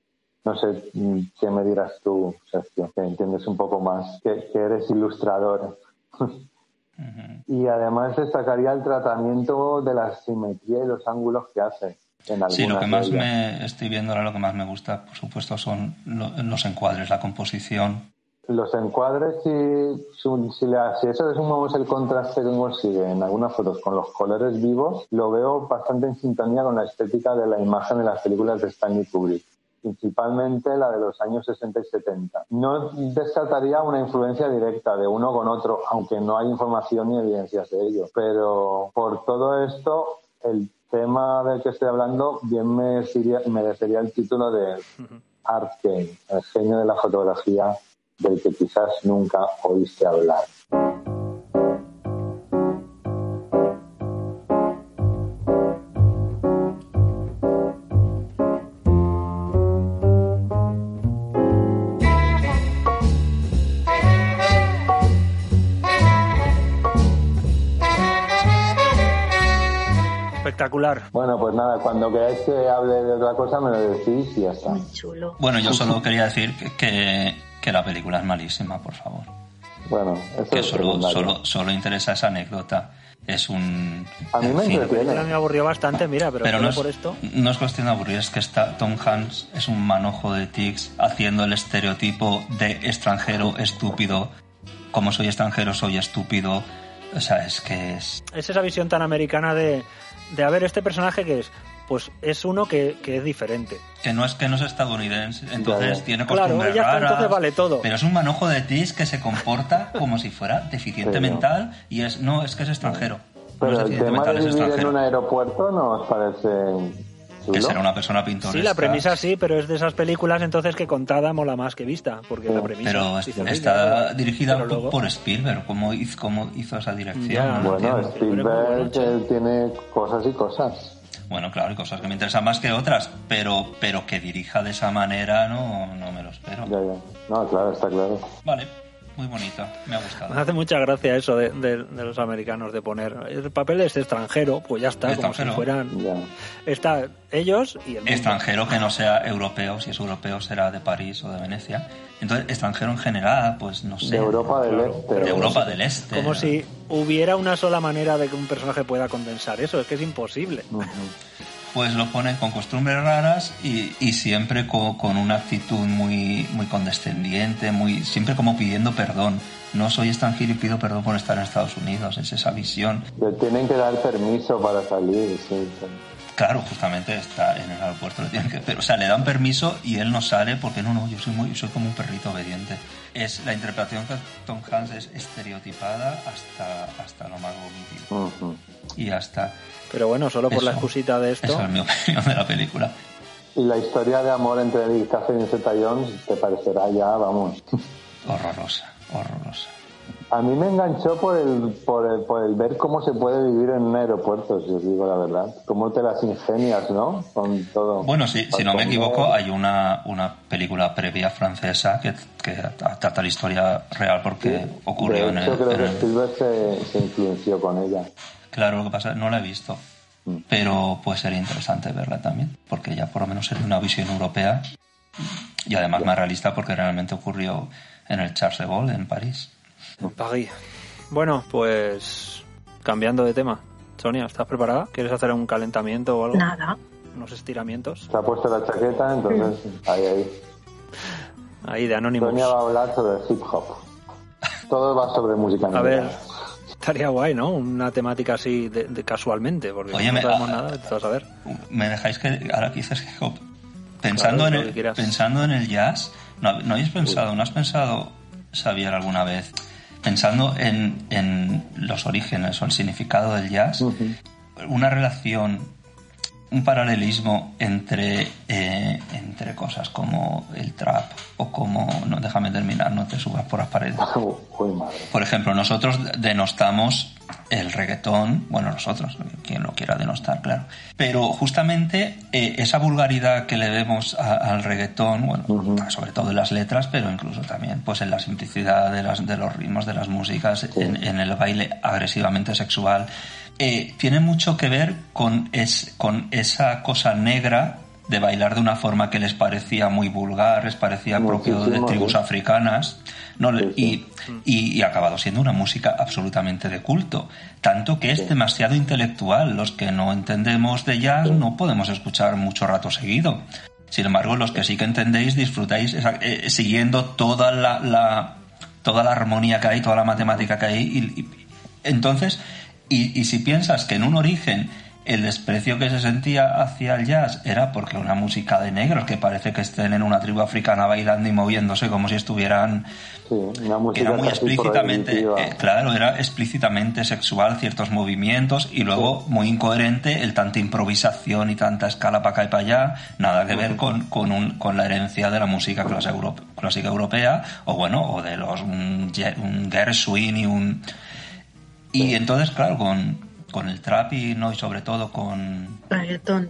No sé mm, qué me dirás tú, Sergio, que entiendes un poco más, que, eres ilustrador. Y además destacaría el tratamiento de la simetría y los ángulos que hace sí, lo que más me estoy viendo ahora, lo que más me gusta, por supuesto, son los encuadres, la composición. Los encuadres, si, si, si eso le sumamos el contraste que consigue en algunas fotos con los colores vivos, lo veo bastante en sintonía con la estética de la imagen de las películas de Stanley Kubrick principalmente la de los años 60 y 70. No descartaría una influencia directa de uno con otro, aunque no hay información ni evidencias de ello. Pero por todo esto, el tema del que estoy hablando bien me merecería el título de Art Game, el genio de la fotografía del que quizás nunca oíste hablar. Bueno, pues nada, cuando queráis que hable de otra cosa me lo decís y ya está. chulo. Bueno, yo solo quería decir que, que, la película es malísima, por favor. Bueno, eso que solo, solo, solo interesa esa anécdota es un. A mí me entretiene. me aburrió bastante, mira, pero, no es, por esto. No es cuestión de aburrir, es que está Tom Hanks es un manojo de tics haciendo el estereotipo de extranjero estúpido. Como soy extranjero, soy estúpido. O sea, es que es. Es esa visión tan americana de de a ver, este personaje que es, pues es uno que, es diferente. Que no es que no es estadounidense, entonces tiene costumbres claro, raras, entonces vale todo. Pero es un manojo de tis que se comporta como si fuera deficiente mental y es no, es que es extranjero. Pero el tema de vivir en un aeropuerto no os parece que será una persona pintoresca. Sí, la premisa sí, pero es de esas películas entonces que contada mola más que vista, porque la premisa... Pero está dirigida por Spielberg, ¿cómo hizo, cómo hizo esa dirección? bueno, Spielberg tiene cosas y cosas. Bueno, claro, hay cosas que me interesan más que otras, pero, pero que dirija de esa manera no, no me lo espero. Ya, ya. No, claro, está claro. Vale. Muy bonita, me ha gustado. Me hace mucha gracia eso de, los americanos de poner el papel es extranjero, pues ya está, como si fueran. Está ellos y el Extranjero que no sea europeo, si es europeo será de París o de Venecia. Entonces, extranjero en general, pues no sé. De Europa del Este. De Europa del Este. Como si hubiera una sola manera de que un personaje pueda condensar eso, es que es imposible pues lo ponen con costumbres raras y, y siempre con, una actitud muy, muy condescendiente, muy, siempre como pidiendo perdón. No soy extranjero y pido perdón por estar en Estados Unidos, es esa visión. Tienen que dar permiso para salir, sí. Claro, justamente está en el aeropuerto, le tienen que, pero, o sea, le dan permiso y él no sale porque no, no, yo soy muy, soy como un perrito obediente. Es la interpretación que Tom Hanks es estereotipada hasta, hasta lo más vomitivo. Y hasta pero bueno, solo por la excusita de esto. Esa es mi opinión de la película. Y la historia de amor entre él y Catherine Zeta-Jones te parecerá ya, vamos. Horrorosa, horrorosa. A mí me enganchó por el, por el, por el ver cómo se puede vivir en un aeropuerto, si os digo la verdad. Cómo te las ingenias, ¿no? Con todo. Bueno, sí, si no me equivoco, hay una, una película previa francesa que, que trata la historia real porque ocurrió en el. creo que Spielberg se, se influenció con ella. Claro, lo que pasa es que no la he visto, mm. pero puede ser interesante verla también, porque ya por lo menos es una visión europea y además más realista porque realmente ocurrió en el Charles de Gaulle en París. París. Bueno, pues cambiando de tema. Sonia, ¿estás preparada? ¿Quieres hacer un calentamiento o algo? Nada. Unos estiramientos. Se ha puesto la chaqueta, entonces ahí, ahí. Ahí, de Anónimos. Sonia va a hablar sobre hip hop. Todo va sobre música. A ver, Estaría guay, ¿no? Una temática así de, casualmente, porque no sabemos nada, a ver. Me dejáis que ahora quizás pensando en el pensando en el jazz, no, habéis pensado, no has pensado Xavier alguna vez pensando en, en los orígenes o el significado del jazz, una relación un paralelismo entre, eh, entre cosas como el trap o como, no, déjame terminar, no te subas por las paredes. Por ejemplo, nosotros denostamos el reggaetón, bueno, nosotros, quien lo quiera denostar, claro. Pero justamente eh, esa vulgaridad que le vemos al reggaetón, bueno, sobre todo en las letras, pero incluso también pues en la simplicidad de, las, de los ritmos de las músicas, en, en el baile agresivamente sexual, eh, tiene mucho que ver con, es, con esa cosa negra de bailar de una forma que les parecía muy vulgar, les parecía propio de tribus africanas, no, y, y, ha acabado siendo una música absolutamente de culto, tanto que es demasiado intelectual. Los que no entendemos de jazz no podemos escuchar mucho rato seguido. Sin embargo, los que sí que entendéis, disfrutáis eh, siguiendo toda la, la, toda la armonía que hay, toda la matemática que hay. y entonces, y, si piensas que en un origen el desprecio que se sentía hacia el jazz era porque una música de negros que parece que estén en una tribu africana bailando y moviéndose como si estuvieran era muy explícitamente eh, claro era explícitamente sexual ciertos movimientos y luego muy incoherente el tanta improvisación y tanta escala para acá y para allá nada que ver con, con, un, con la herencia de la música clásica, europea o bueno o de los un, un Gershwin y un y entonces, claro, con, con el trap y, no, y sobre todo con... Reggaetón.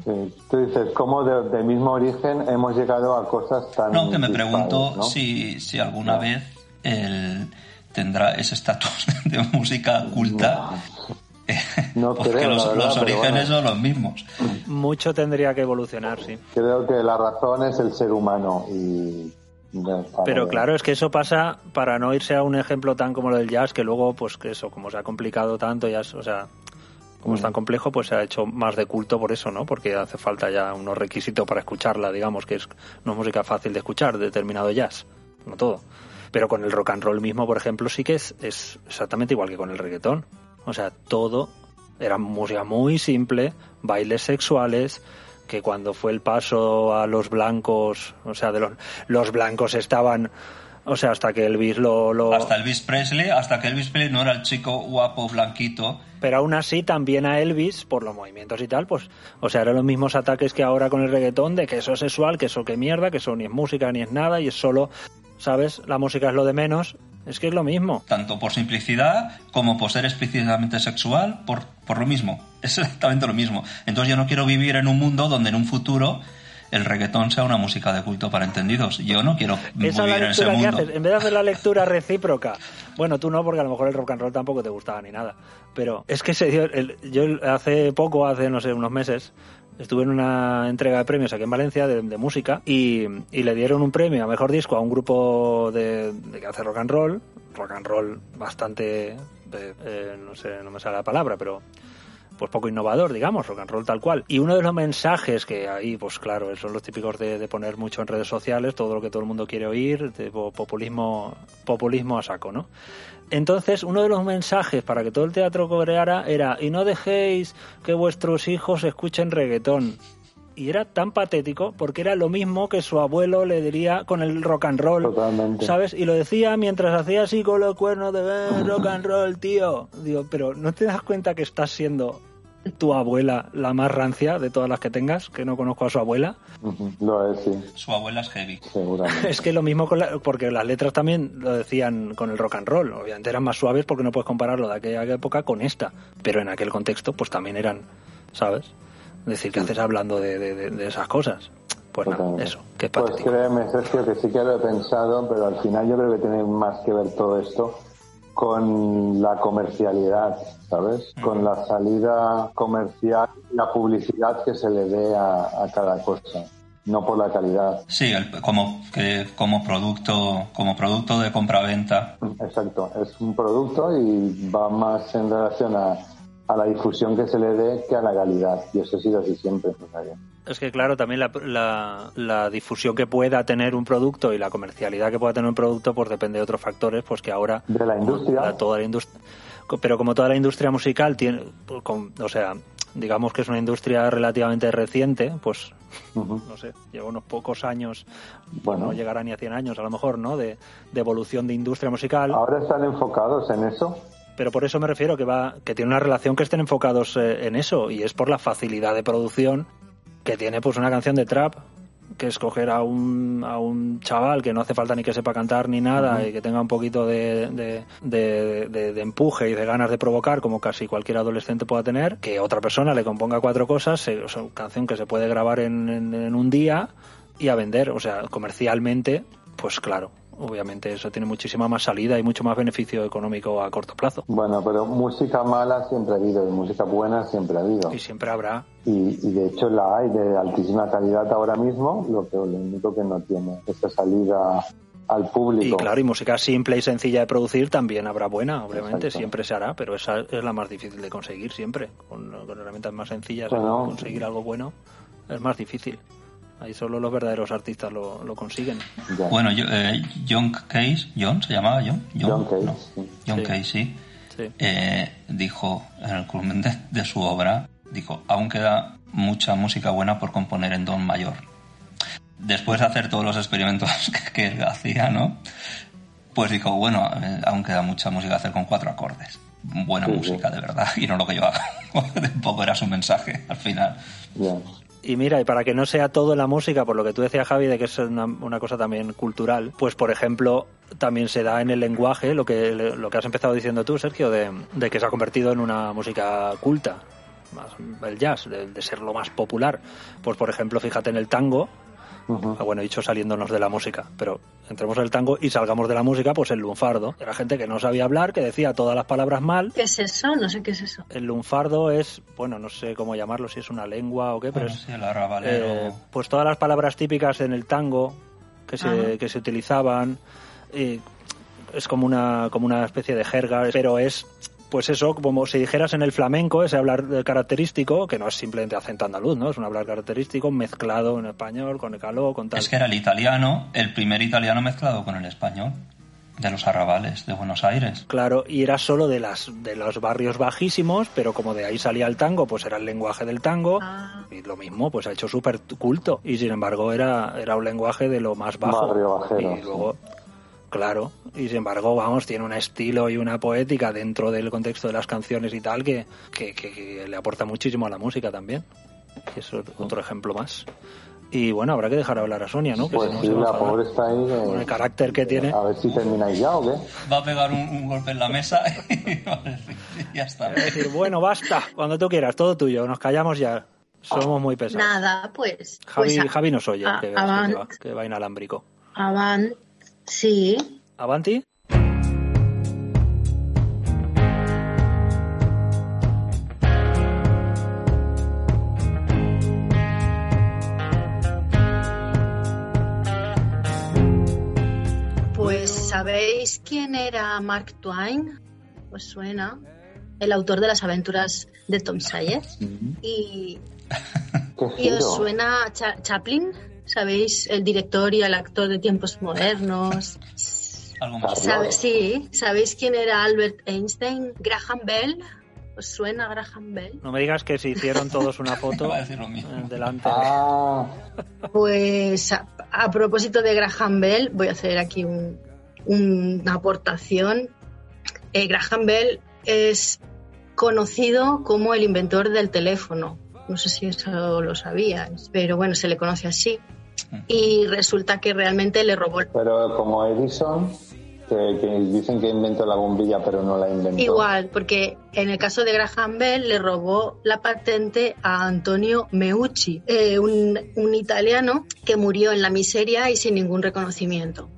Tú dices, ¿cómo de, mismo origen hemos llegado a cosas tan... No, que me pregunto si, si alguna vez él tendrá ese estatus de música culta. No, creo, los, los orígenes son los mismos. Mucho tendría que evolucionar, sí. Creo que la razón es el ser humano y pero claro, es que eso pasa para no irse a un ejemplo tan como lo del jazz, que luego, pues que eso, como se ha complicado tanto, ya, o sea, como es tan mm. complejo, pues se ha hecho más de culto por eso, ¿no? Porque hace falta ya unos requisitos para escucharla, digamos, que es no música fácil de escuchar, determinado jazz, no todo. Pero con el rock and roll mismo, por ejemplo, sí que es, es exactamente igual que con el reggaetón. O sea, todo era música muy simple, bailes sexuales, que cuando fue el paso a los blancos, o sea, de los, los blancos estaban o sea, hasta que Elvis lo, lo, Hasta Elvis Presley, hasta que Elvis Presley no era el chico guapo, blanquito. Pero aún así, también a Elvis, por los movimientos y tal, pues, o sea, eran los mismos ataques que ahora con el reggaetón, de que eso es sexual, que eso que mierda, que eso ni es música ni es nada, y es solo, ¿sabes? La música es lo de menos, es que es lo mismo. Tanto por simplicidad como por ser explícitamente sexual, por, por lo mismo. Es exactamente lo mismo. Entonces yo no quiero vivir en un mundo donde en un futuro el reggaetón sea una música de culto para entendidos. Yo no quiero vivir en ese mundo. haces. En vez de hacer la lectura recíproca, bueno, tú no, porque a lo mejor el rock and roll tampoco te gustaba ni nada. Pero es que se dio. yo hace poco, hace no sé, unos meses, estuve en una entrega de premios aquí en Valencia de, música y, le dieron un premio a mejor disco a un grupo de, que hace rock and roll, rock and roll bastante, eh, no sé, no me sale la palabra, pero pues poco innovador, digamos, rock and roll tal cual. Y uno de los mensajes que ahí, pues claro, son los típicos de, poner mucho en redes sociales, todo lo que todo el mundo quiere oír, de populismo, populismo a saco, ¿no? Entonces, uno de los mensajes para que todo el teatro coreara era, y no dejéis que vuestros hijos escuchen reggaetón. Y era tan patético porque era lo mismo que su abuelo le diría con el rock and roll. ¿Sabes? Y lo decía mientras hacía así con los cuernos de eh, rock and roll, tío. Digo, pero ¿no te das cuenta que estás siendo tu abuela la más rancia de todas las que tengas, que no conozco a su abuela. Lo es, sí. Su abuela es heavy. es que lo mismo con porque las letras también lo decían con el rock and roll. Obviamente eran más suaves porque no puedes compararlo de aquella época con esta. Pero en aquel contexto, pues también eran, ¿sabes? Es decir, ¿qué haces hablando de, esas cosas? Pues nada, eso, que es Pues créeme, Sergio, que sí que lo he pensado, pero al final yo creo que tiene más que ver todo esto con la comercialidad, ¿sabes? Con la salida comercial, la publicidad que se le dé a, cada cosa no por la calidad. Sí, como que como producto como producto de compraventa. Exacto, es un producto y va más en relación a, a la difusión que se le dé que a la calidad. Y eso ha sido así siempre. Es que claro, también la, la, difusión que pueda tener un producto y la comercialidad que pueda tener un producto, pues depende de otros factores, pues que ahora... De la industria. toda la industria pero como toda la industria musical tiene, pues, o sea, digamos que es una industria relativamente reciente, pues no sé, lleva unos pocos años, bueno. no llegará ni a 100 años a lo mejor, ¿no? De, de, evolución de industria musical. Ahora están enfocados en eso. Pero por eso me refiero que va, que tiene una relación que estén enfocados eh, en eso y es por la facilidad de producción que tiene pues una canción de trap que escoger a un, a un chaval que no hace falta ni que sepa cantar ni nada y que tenga un poquito de, de, empuje y de ganas de provocar, como casi cualquier adolescente pueda tener, que otra persona le componga cuatro cosas, canción que se puede grabar en, en un día y a vender, o sea, comercialmente, pues claro, obviamente eso tiene muchísima más salida y mucho más beneficio económico a corto plazo. Bueno, pero música mala siempre ha habido y música buena siempre ha habido. Y siempre habrá. Y, de hecho la hay de altísima calidad ahora mismo, lo, que, lo único que no tiene esa salida al público. Y claro, y música simple y sencilla de producir también habrá buena, obviamente, siempre se hará, pero esa es la más difícil de conseguir siempre. Con, herramientas más sencillas, conseguir algo bueno es más difícil. Ahí solo los verdaderos artistas lo, lo consiguen. Bueno, yo, eh, John Case, John se llamaba John, John, Case, John Case, sí. Eh, dijo en el culmen de, su obra, dijo, aún queda mucha música buena por componer en don mayor. Después de hacer todos los experimentos que, hacía, ¿no? Pues dijo, bueno, eh, aún queda mucha música a hacer con cuatro acordes. Buena música, de verdad, y no lo que yo hago. Tampoco era su mensaje al final. Y mira, y para que no sea todo la música, por lo que tú decías, Javi, de que es una, cosa también cultural, pues por ejemplo, también se da en el lenguaje lo que, lo que has empezado diciendo tú, Sergio, de, que se ha convertido en una música culta, más el jazz, de, ser lo más popular. Pues por ejemplo, fíjate en el tango, Ah, bueno, he dicho saliéndonos de la música, pero entremos en el tango y salgamos de la música, pues el lunfardo. Era gente que no sabía hablar, que decía todas las palabras mal. ¿Qué es eso? No sé qué es eso. El lunfardo es, bueno, no sé cómo llamarlo, si es una lengua o qué, pero es... el eh, pues todas las palabras típicas en el tango que se, que se utilizaban... es como una, como una especie de jerga, pero es pues eso, como si dijeras en el flamenco, ese hablar característico, que no es simplemente acento andaluz, ¿no? Es un hablar característico mezclado en español, con el caló, con tal. Es que era el italiano, el primer italiano mezclado con el español de los arrabales de Buenos Aires. Claro, y era solo de las de los barrios bajísimos, pero como de ahí salía el tango, pues era el lenguaje del tango ah. y lo mismo, pues ha hecho súper culto y sin embargo era era un lenguaje de lo más bajo. Barrio bajero, y luego Claro, y sin embargo, vamos, tiene un estilo y una poética dentro del contexto de las canciones y tal que, que, le aporta muchísimo a la música también. es otro ejemplo más. Y bueno, habrá que dejar hablar a Sonia, ¿no? pues sí, la pobre está ahí. Con el carácter que tiene. A ver si termináis ya o qué. Va a pegar un, golpe en la mesa y ya está. Es decir, bueno, basta, cuando tú quieras, todo tuyo, nos callamos ya. Somos muy pesados. Nada, pues. Javi, pues Javi nos oye, a- que, que va, que va inalámbrico. Avant, sí. ¿Avanti? Pues ¿sabéis quién era Mark Twain? ¿Os suena? El autor de las aventuras de Tom Sawyer. Y, y os suena Cha- Chaplin, ¿sabéis? El director y el actor de tiempos modernos. Algo más. Carlos. ¿Sabe- sí, ¿sabéis quién era Albert Einstein? Graham Bell. ¿Os suena Graham Bell? No me digas que se hicieron todos una foto Iba a decir lo mismo. delante. de- Ah, Pues a, a propósito de Graham Bell, voy a hacer aquí un- una aportación. Eh, Graham Bell es conocido como el inventor del teléfono. No sé si eso lo sabíais, pero bueno, se le conoce así. Y resulta que realmente le robó pero como Edison, que, que dicen que inventó la bombilla, pero no la inventó. Igual, porque en el caso de Graham Bell le robó la patente a Antonio Meucci, eh, un, un italiano que murió en la miseria y sin ningún reconocimiento.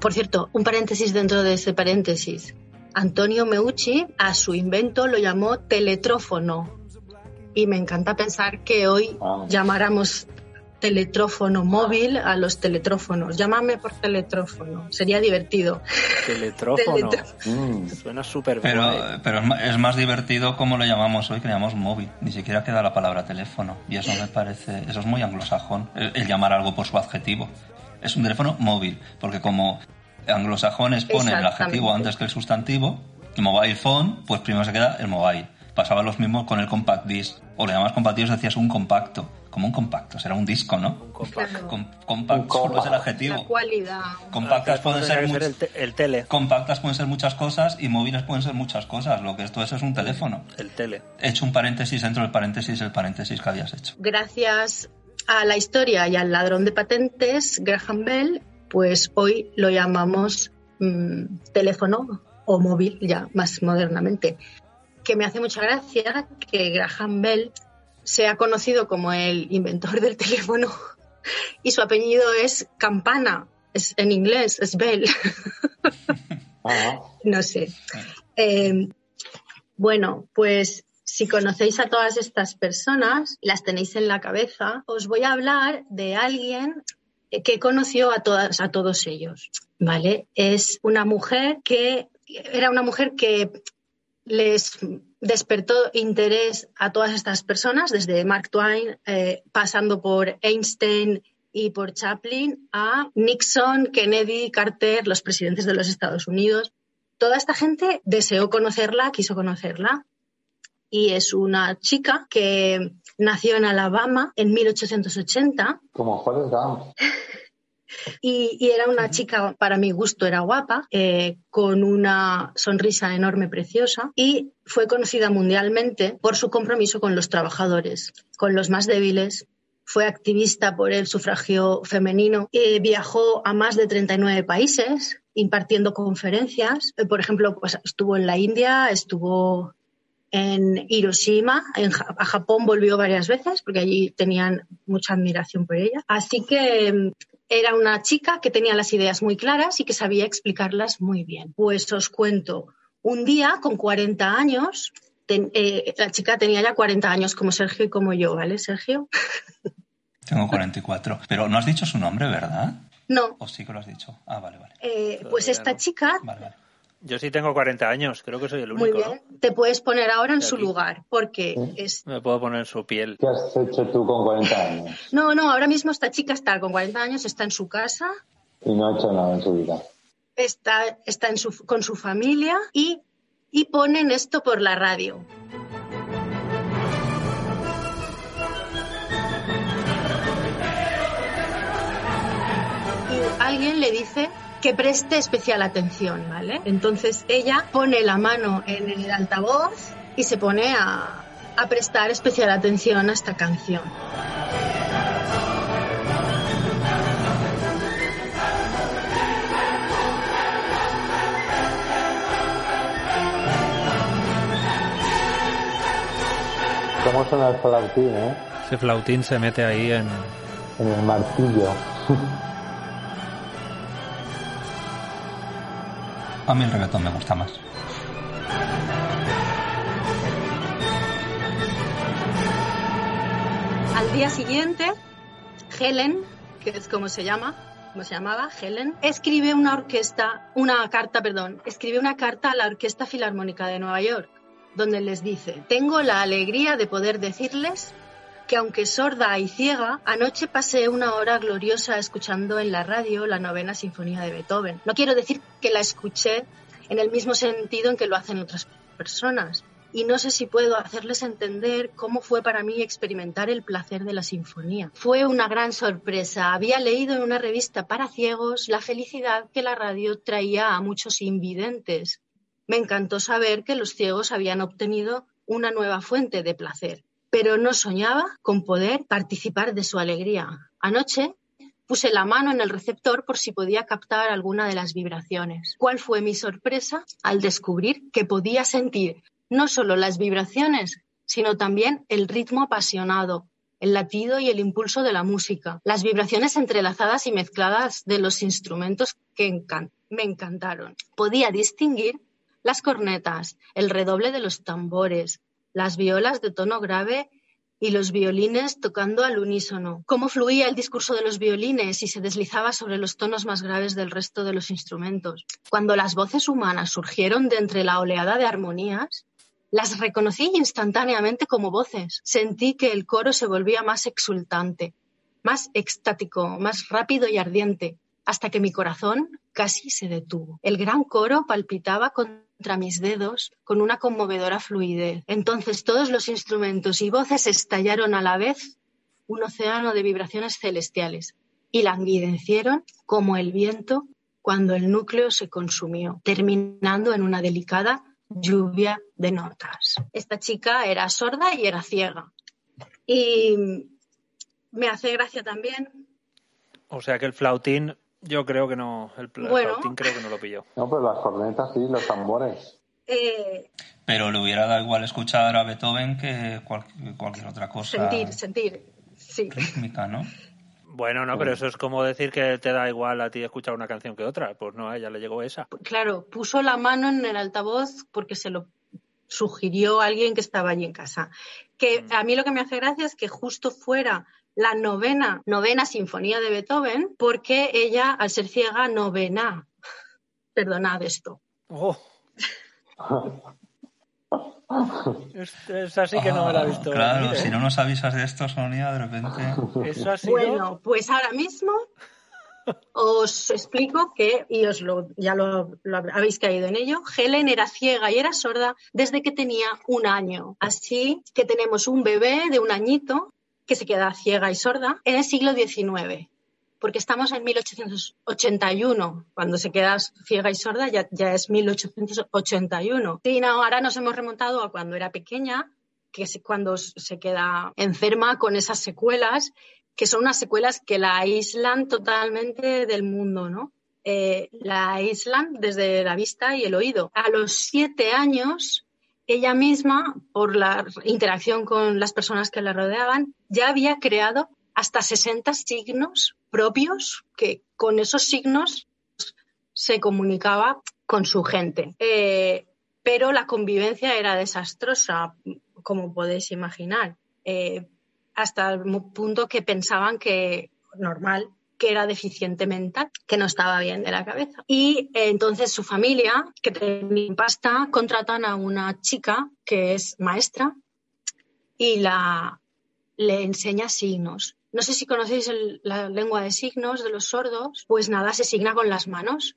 Por cierto, un paréntesis dentro de ese paréntesis. Antonio Meucci a su invento lo llamó teletrófono. Y me encanta pensar que hoy llamáramos teletrófono móvil a los teletrófonos. Llámame por teletrófono. Sería divertido. Teletrófono. Teletrófono. Mm, Suena súper Pero, guay. pero es más divertido como lo llamamos hoy, que le llamamos móvil. Ni siquiera queda la palabra teléfono. Y eso me parece, eso es muy anglosajón, el, el llamar algo por su adjetivo. Es un teléfono móvil, porque como anglosajones ponen el adjetivo antes que el sustantivo, el mobile phone, pues primero se queda el mobile. Pasaba los mismos con el compact disc. O le llamas compact disc, decías un compacto. Como un compacto, será un disco, ¿no? Claro. Com- compact Un solo es el adjetivo. La cualidad. Compactas pueden ser te- el tele. compactas pueden ser muchas cosas y móviles pueden ser muchas cosas. Lo que esto es es un teléfono. El tele. He hecho un paréntesis dentro del paréntesis, el paréntesis que habías hecho. Gracias a la historia y al ladrón de patentes, Graham Bell, pues hoy lo llamamos mm, teléfono o móvil, ya más modernamente. Que me hace mucha gracia que Graham Bell sea conocido como el inventor del teléfono y su apellido es Campana, es en inglés, es Bell. ah, no sé. Eh, bueno, pues si conocéis a todas estas personas, las tenéis en la cabeza, os voy a hablar de alguien que conoció a todas, a todos ellos. ¿Vale? Es una mujer que era una mujer que les despertó interés a todas estas personas, desde Mark Twain, eh, pasando por Einstein y por Chaplin, a Nixon, Kennedy, Carter, los presidentes de los Estados Unidos. Toda esta gente deseó conocerla, quiso conocerla. Y es una chica que nació en Alabama en 1880 como Gump. y, y era una chica, para mi gusto, era guapa, eh, con una sonrisa enorme, preciosa, y fue conocida mundialmente por su compromiso con los trabajadores, con los más débiles. Fue activista por el sufragio femenino, eh, viajó a más de 39 países impartiendo conferencias. Eh, por ejemplo, pues, estuvo en la India, estuvo en Hiroshima, en Ja- a Japón volvió varias veces porque allí tenían mucha admiración por ella. Así que mm, era una chica que tenía las ideas muy claras y que sabía explicarlas muy bien. Pues os cuento, un día con 40 años, ten- eh, la chica tenía ya 40 años como Sergio y como yo, ¿vale, Sergio? Tengo 44. Pero no has dicho su nombre, ¿verdad? No, ¿O sí que lo has dicho? Ah, vale, vale. eh, pues esta chica, Vale, vale. Yo sí tengo 40 años, creo que soy el muy único, bien, te puedes poner ahora en su lugar porque es... ¿no? Me puedo poner en su piel. ¿Qué has hecho tú con 40 años? No, no, ahora mismo esta chica está con 40 años, está en su casa, Y no ha hecho nada en su vida. está, está en su- con su familia y, y ponen esto por la radio. Y alguien le dice que preste especial atención, ¿vale? Entonces ella pone la mano en el altavoz y se pone a, a prestar especial atención a esta canción. cómo suena el flautín, ¿eh? Ese flautín se mete ahí en... En el martillo. A mí el reggaetón me gusta más. Al día siguiente, Helen, que es como se llama, como se llamaba, Helen, escribe una orquesta, una carta, perdón, escribe una carta a la Orquesta Filarmónica de Nueva York, donde les dice, tengo la alegría de poder decirles que aunque sorda y ciega, anoche pasé una hora gloriosa escuchando en la radio la novena sinfonía de Beethoven. No quiero decir que la escuché en el mismo sentido en que lo hacen otras personas. Y no sé si puedo hacerles entender cómo fue para mí experimentar el placer de la sinfonía. Fue una gran sorpresa. Había leído en una revista para ciegos la felicidad que la radio traía a muchos invidentes. Me encantó saber que los ciegos habían obtenido una nueva fuente de placer pero no soñaba con poder participar de su alegría. Anoche puse la mano en el receptor por si podía captar alguna de las vibraciones. ¿Cuál fue mi sorpresa al descubrir que podía sentir no solo las vibraciones, sino también el ritmo apasionado, el latido y el impulso de la música, las vibraciones entrelazadas y mezcladas de los instrumentos que me encantaron. Podía distinguir las cornetas, el redoble de los tambores, las violas de tono grave y los violines tocando al unísono. Cómo fluía el discurso de los violines y se deslizaba sobre los tonos más graves del resto de los instrumentos. Cuando las voces humanas surgieron de entre la oleada de armonías, las reconocí instantáneamente como voces. Sentí que el coro se volvía más exultante, más extático, más rápido y ardiente, hasta que mi corazón casi se detuvo. El gran coro palpitaba con contra mis dedos con una conmovedora fluidez. Entonces todos los instrumentos y voces estallaron a la vez un océano de vibraciones celestiales y languidecieron como el viento cuando el núcleo se consumió, terminando en una delicada lluvia de notas. Esta chica era sorda y era ciega. Y me hace gracia también. O sea que el flautín yo creo que no, el, flautín creo que no lo pilló. No, pues las cornetas sí, los tambores. Eh, Pero le hubiera dado igual escuchar a Beethoven que cualquier otra cosa. Sentir, sentir, sí. Rítmica, ¿no? Bueno, no, pero eso es como decir que te da igual a ti escuchar una canción que otra. Pues no, a ella le llegó esa. Claro, puso la mano en el altavoz porque se lo sugirió alguien que estaba allí en casa. Que mm. a mí lo que me hace gracia es que justo fuera la novena, novena sinfonía de Beethoven, porque ella, al ser ciega, novena. Perdonad esto. Oh. es, así que no me la he visto. Claro, si no nos avisas de esto, Sonia, de repente. Bueno, pues ahora mismo os explico que, y os lo, ya lo, lo, habéis caído en ello, Helen era ciega y era sorda desde que tenía un año. Así que tenemos un bebé de un añito que se queda ciega y sorda en el siglo XIX, porque estamos en 1881, cuando se queda ciega y sorda ya, es 1881. Y ahora nos hemos remontado a cuando era pequeña, que es cuando se queda enferma con esas secuelas, que son unas secuelas que la aíslan totalmente del mundo, ¿no? Eh, la aíslan desde la vista y el oído. A los siete años ella misma, por la interacción con las personas que la rodeaban, ya había creado hasta 60 signos propios que con esos signos se comunicaba con su gente. Eh, pero la convivencia era desastrosa, como podéis imaginar, eh, hasta el punto que pensaban que normal que era deficiente mental, que no estaba bien de la cabeza. Y eh, entonces su familia, que tenía pasta, contratan a una chica que es maestra y la, le enseña signos. No sé si conocéis la lengua de signos de los sordos, pues nada, se signa con las manos.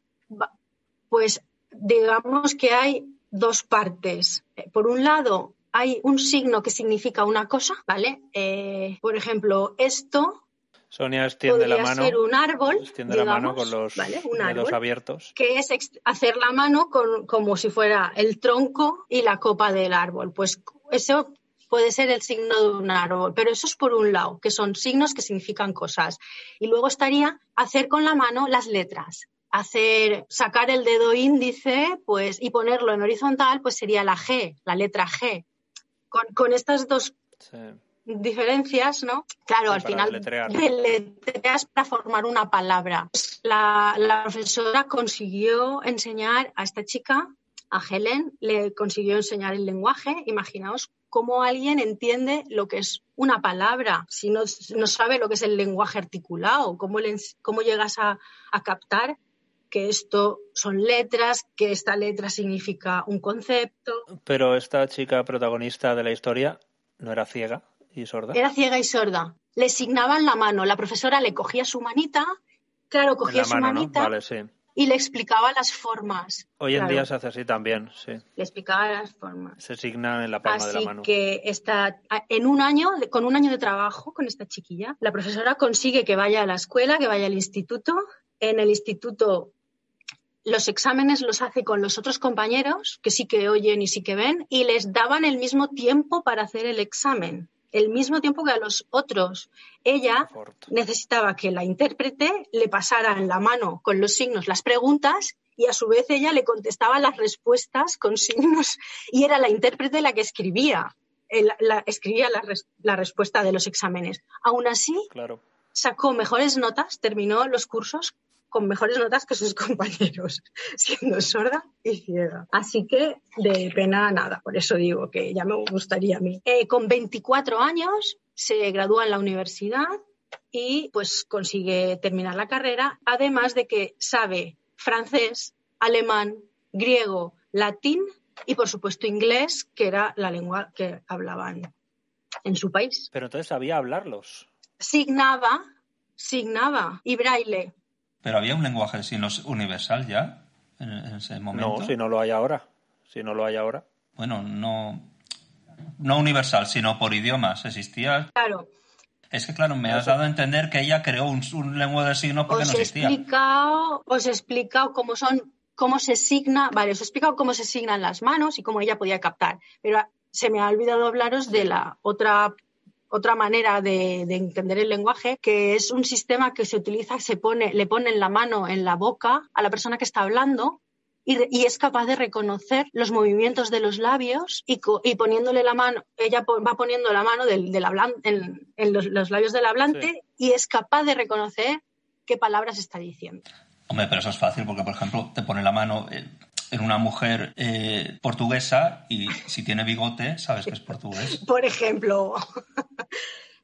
Pues digamos que hay dos partes. Eh, por un lado, hay un signo que significa una cosa, ¿vale? Eh, por ejemplo, esto Sonia extiende la mano. Ser un árbol. Extiende la mano con los dedos abiertos. Que es hacer la mano con, como si fuera el tronco y la copa del árbol. Pues eso puede ser el signo de un árbol, pero eso es por un lado, que son signos que significan cosas. Y luego estaría hacer con la mano las letras. Hacer, sacar el dedo índice, pues, y ponerlo en horizontal, pues sería la G, la letra G. Con, con estas dos diferencias, ¿no? Claro, al final deletreas para formar una palabra. La, la profesora consiguió enseñar a esta chica, a Helen, le consiguió enseñar el lenguaje. Imaginaos cómo alguien entiende lo que es una palabra si no, no sabe lo que es el lenguaje articulado, cómo, cómo llegas a, a captar que esto son letras, que esta letra significa un concepto. Pero esta chica protagonista de la historia no era ciega. Era ciega y sorda. Le signaban la mano. La profesora le cogía su manita, claro, cogía su manita y le explicaba las formas. Hoy en día se hace así también, sí. Le explicaba las formas. Se signa en la palma de la mano. que está en un año, con un año de trabajo con esta chiquilla, la profesora consigue que vaya a la escuela, que vaya al instituto. En el instituto los exámenes los hace con los otros compañeros, que sí que oyen y sí que ven, y les daban el mismo tiempo para hacer el examen el mismo tiempo que a los otros. Ella necesitaba que la intérprete le pasara en la mano con los signos las preguntas y a su vez ella le contestaba las respuestas con signos y era la intérprete la que escribía, la, escribía la, respuesta de los exámenes. Aún así, sacó mejores notas, terminó los cursos con mejores notas que sus compañeros, siendo sorda y ciega. Así que de pena nada, por eso digo que ya me gustaría a mí. Eh, con 24 años se gradúa en la universidad y pues consigue terminar la carrera, además de que sabe francés, alemán, griego, latín y por supuesto inglés, que era la lengua que hablaban en su país. Pero entonces sabía hablarlos. Signaba, signaba y braille. Pero había un lenguaje de signos universal ya en, ese momento. No, si no lo hay ahora. Si no lo hay ahora. Bueno, no, no universal, sino por idiomas. ¿Existía? Claro. Es que, claro, me has dado a entender que ella creó un, lenguaje de signos porque no existía. explicado, os he explicado cómo son, cómo se signa, vale, os he explicado cómo se signan las manos y cómo ella podía captar. Pero se me ha olvidado hablaros de la otra otra manera de, entender el lenguaje, que es un sistema que se utiliza, se pone, le ponen la mano en la boca a la persona que está hablando y, es capaz de reconocer los movimientos de los labios y, poniéndole la mano, ella va poniendo la mano del, en, los, labios del hablante y es capaz de reconocer qué palabras está diciendo. Hombre, pero eso es fácil porque, por ejemplo, te pone la mano, eh, en una mujer eh, portuguesa y si tiene bigote, sabes que es portugués. Por ejemplo.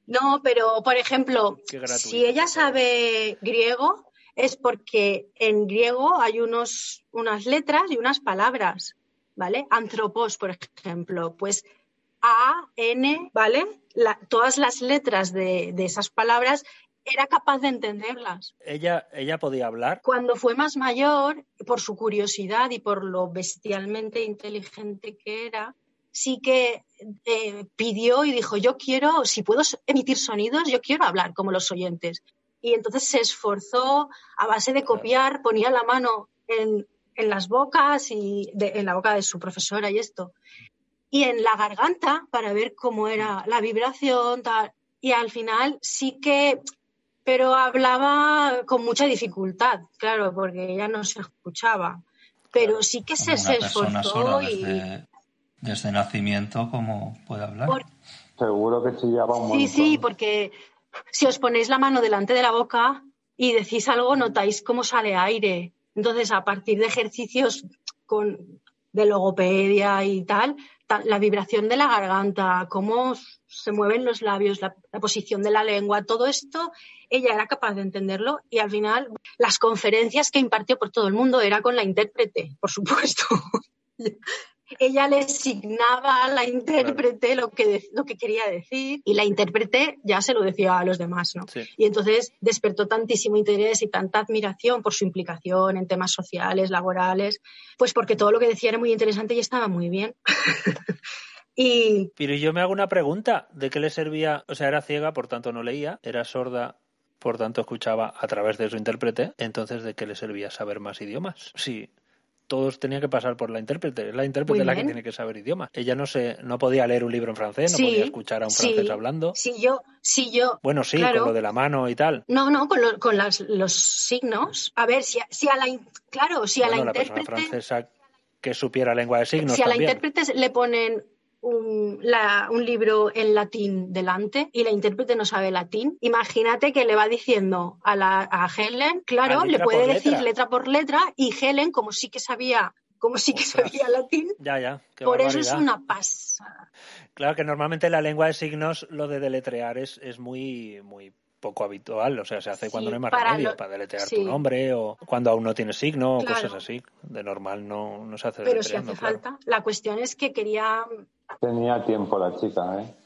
no, pero por ejemplo, si ella sabe griego, es porque en griego hay unos, unas letras y unas palabras, ¿vale? Antropos, por ejemplo, pues A, N, ¿vale? todas las letras de, de esas palabras era capaz de entenderlas. Ella, ella podía hablar. Cuando fue más mayor, por su curiosidad y por lo bestialmente inteligente que era, sí que eh, pidió y dijo, yo quiero, si puedo emitir sonidos, yo quiero hablar como los oyentes. Y entonces se esforzó a base de copiar, ponía la mano en, las bocas y en la boca de su profesora y esto. Y en la garganta para ver cómo era la vibración, Y al final sí que pero hablaba con mucha dificultad, claro, porque ella no se escuchaba. Pero sí que se, se esforzó y... Desde, nacimiento, ¿cómo puede hablar? Seguro que chillaba un montón. Sí, sí, porque si os ponéis la mano delante de la boca y decís algo, notáis cómo sale aire. Entonces, a partir de ejercicios con, de logopedia y tal, la vibración de la garganta, cómo se mueven los labios, la, posición de la lengua, todo esto, ella era capaz de entenderlo y al final las conferencias que impartió por todo el mundo era con la intérprete, por supuesto. ella le asignaba a la intérprete lo, que, lo que quería decir y la intérprete ya se lo decía a los demás, ¿no? Y entonces despertó tantísimo interés y tanta admiración por su implicación en temas sociales, laborales, pues porque todo lo que decía era muy interesante y estaba muy bien. y... Pero yo me hago una pregunta, ¿de qué le servía? O sea, era ciega, por tanto no leía, era sorda, por tanto escuchaba a través de su intérprete, entonces ¿de qué le servía saber más idiomas? Sí todos tenían que pasar por la intérprete. Es la intérprete la que tiene que saber idiomas. Ella no se, no podía leer un libro en francés, no podía escuchar a un francés hablando. Sí, yo, sí, yo. Bueno, sí, con lo de la mano y tal. No, no, con, con los signos. A ver, si, si a la, claro, si a la intérprete. francesa que supiera lengua de signos. Si a la intérprete le ponen un, libro en latín delante y la intérprete no sabe latín, imagínate que le va diciendo a, la, Helen, claro, le puede decir letra por letra y Helen, como sí que sabía como sí que sabía latín. Ya, ya. por eso es una pasada. Claro que normalmente en la lengua de signos lo de deletrear es, es muy, muy poco habitual, o sea, se hace cuando no hay más remedio, para deletrear tu nombre o cuando aún no tienes signo o cosas así. De normal no, no se hace Pero si hace falta. La cuestión es que quería... Tenía tiempo la chica, ¿eh?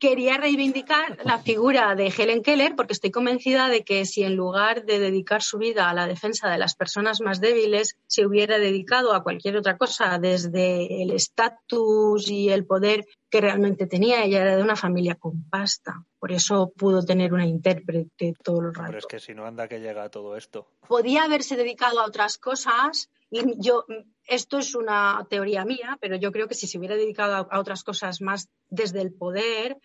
Quería reivindicar la figura de Helen Keller porque estoy convencida de que si en lugar de dedicar su vida a la defensa de las personas más débiles, se hubiera dedicado a cualquier otra cosa, desde el estatus y el poder que realmente tenía. Ella era de una familia con pasta. Por eso pudo tener una intérprete todo el rato. Pero es que si no anda que llega a todo esto. Podía haberse dedicado a otras cosas. Y yo, esto es una teoría mía, pero yo creo que si se hubiera dedicado a, otras cosas más desde el poder,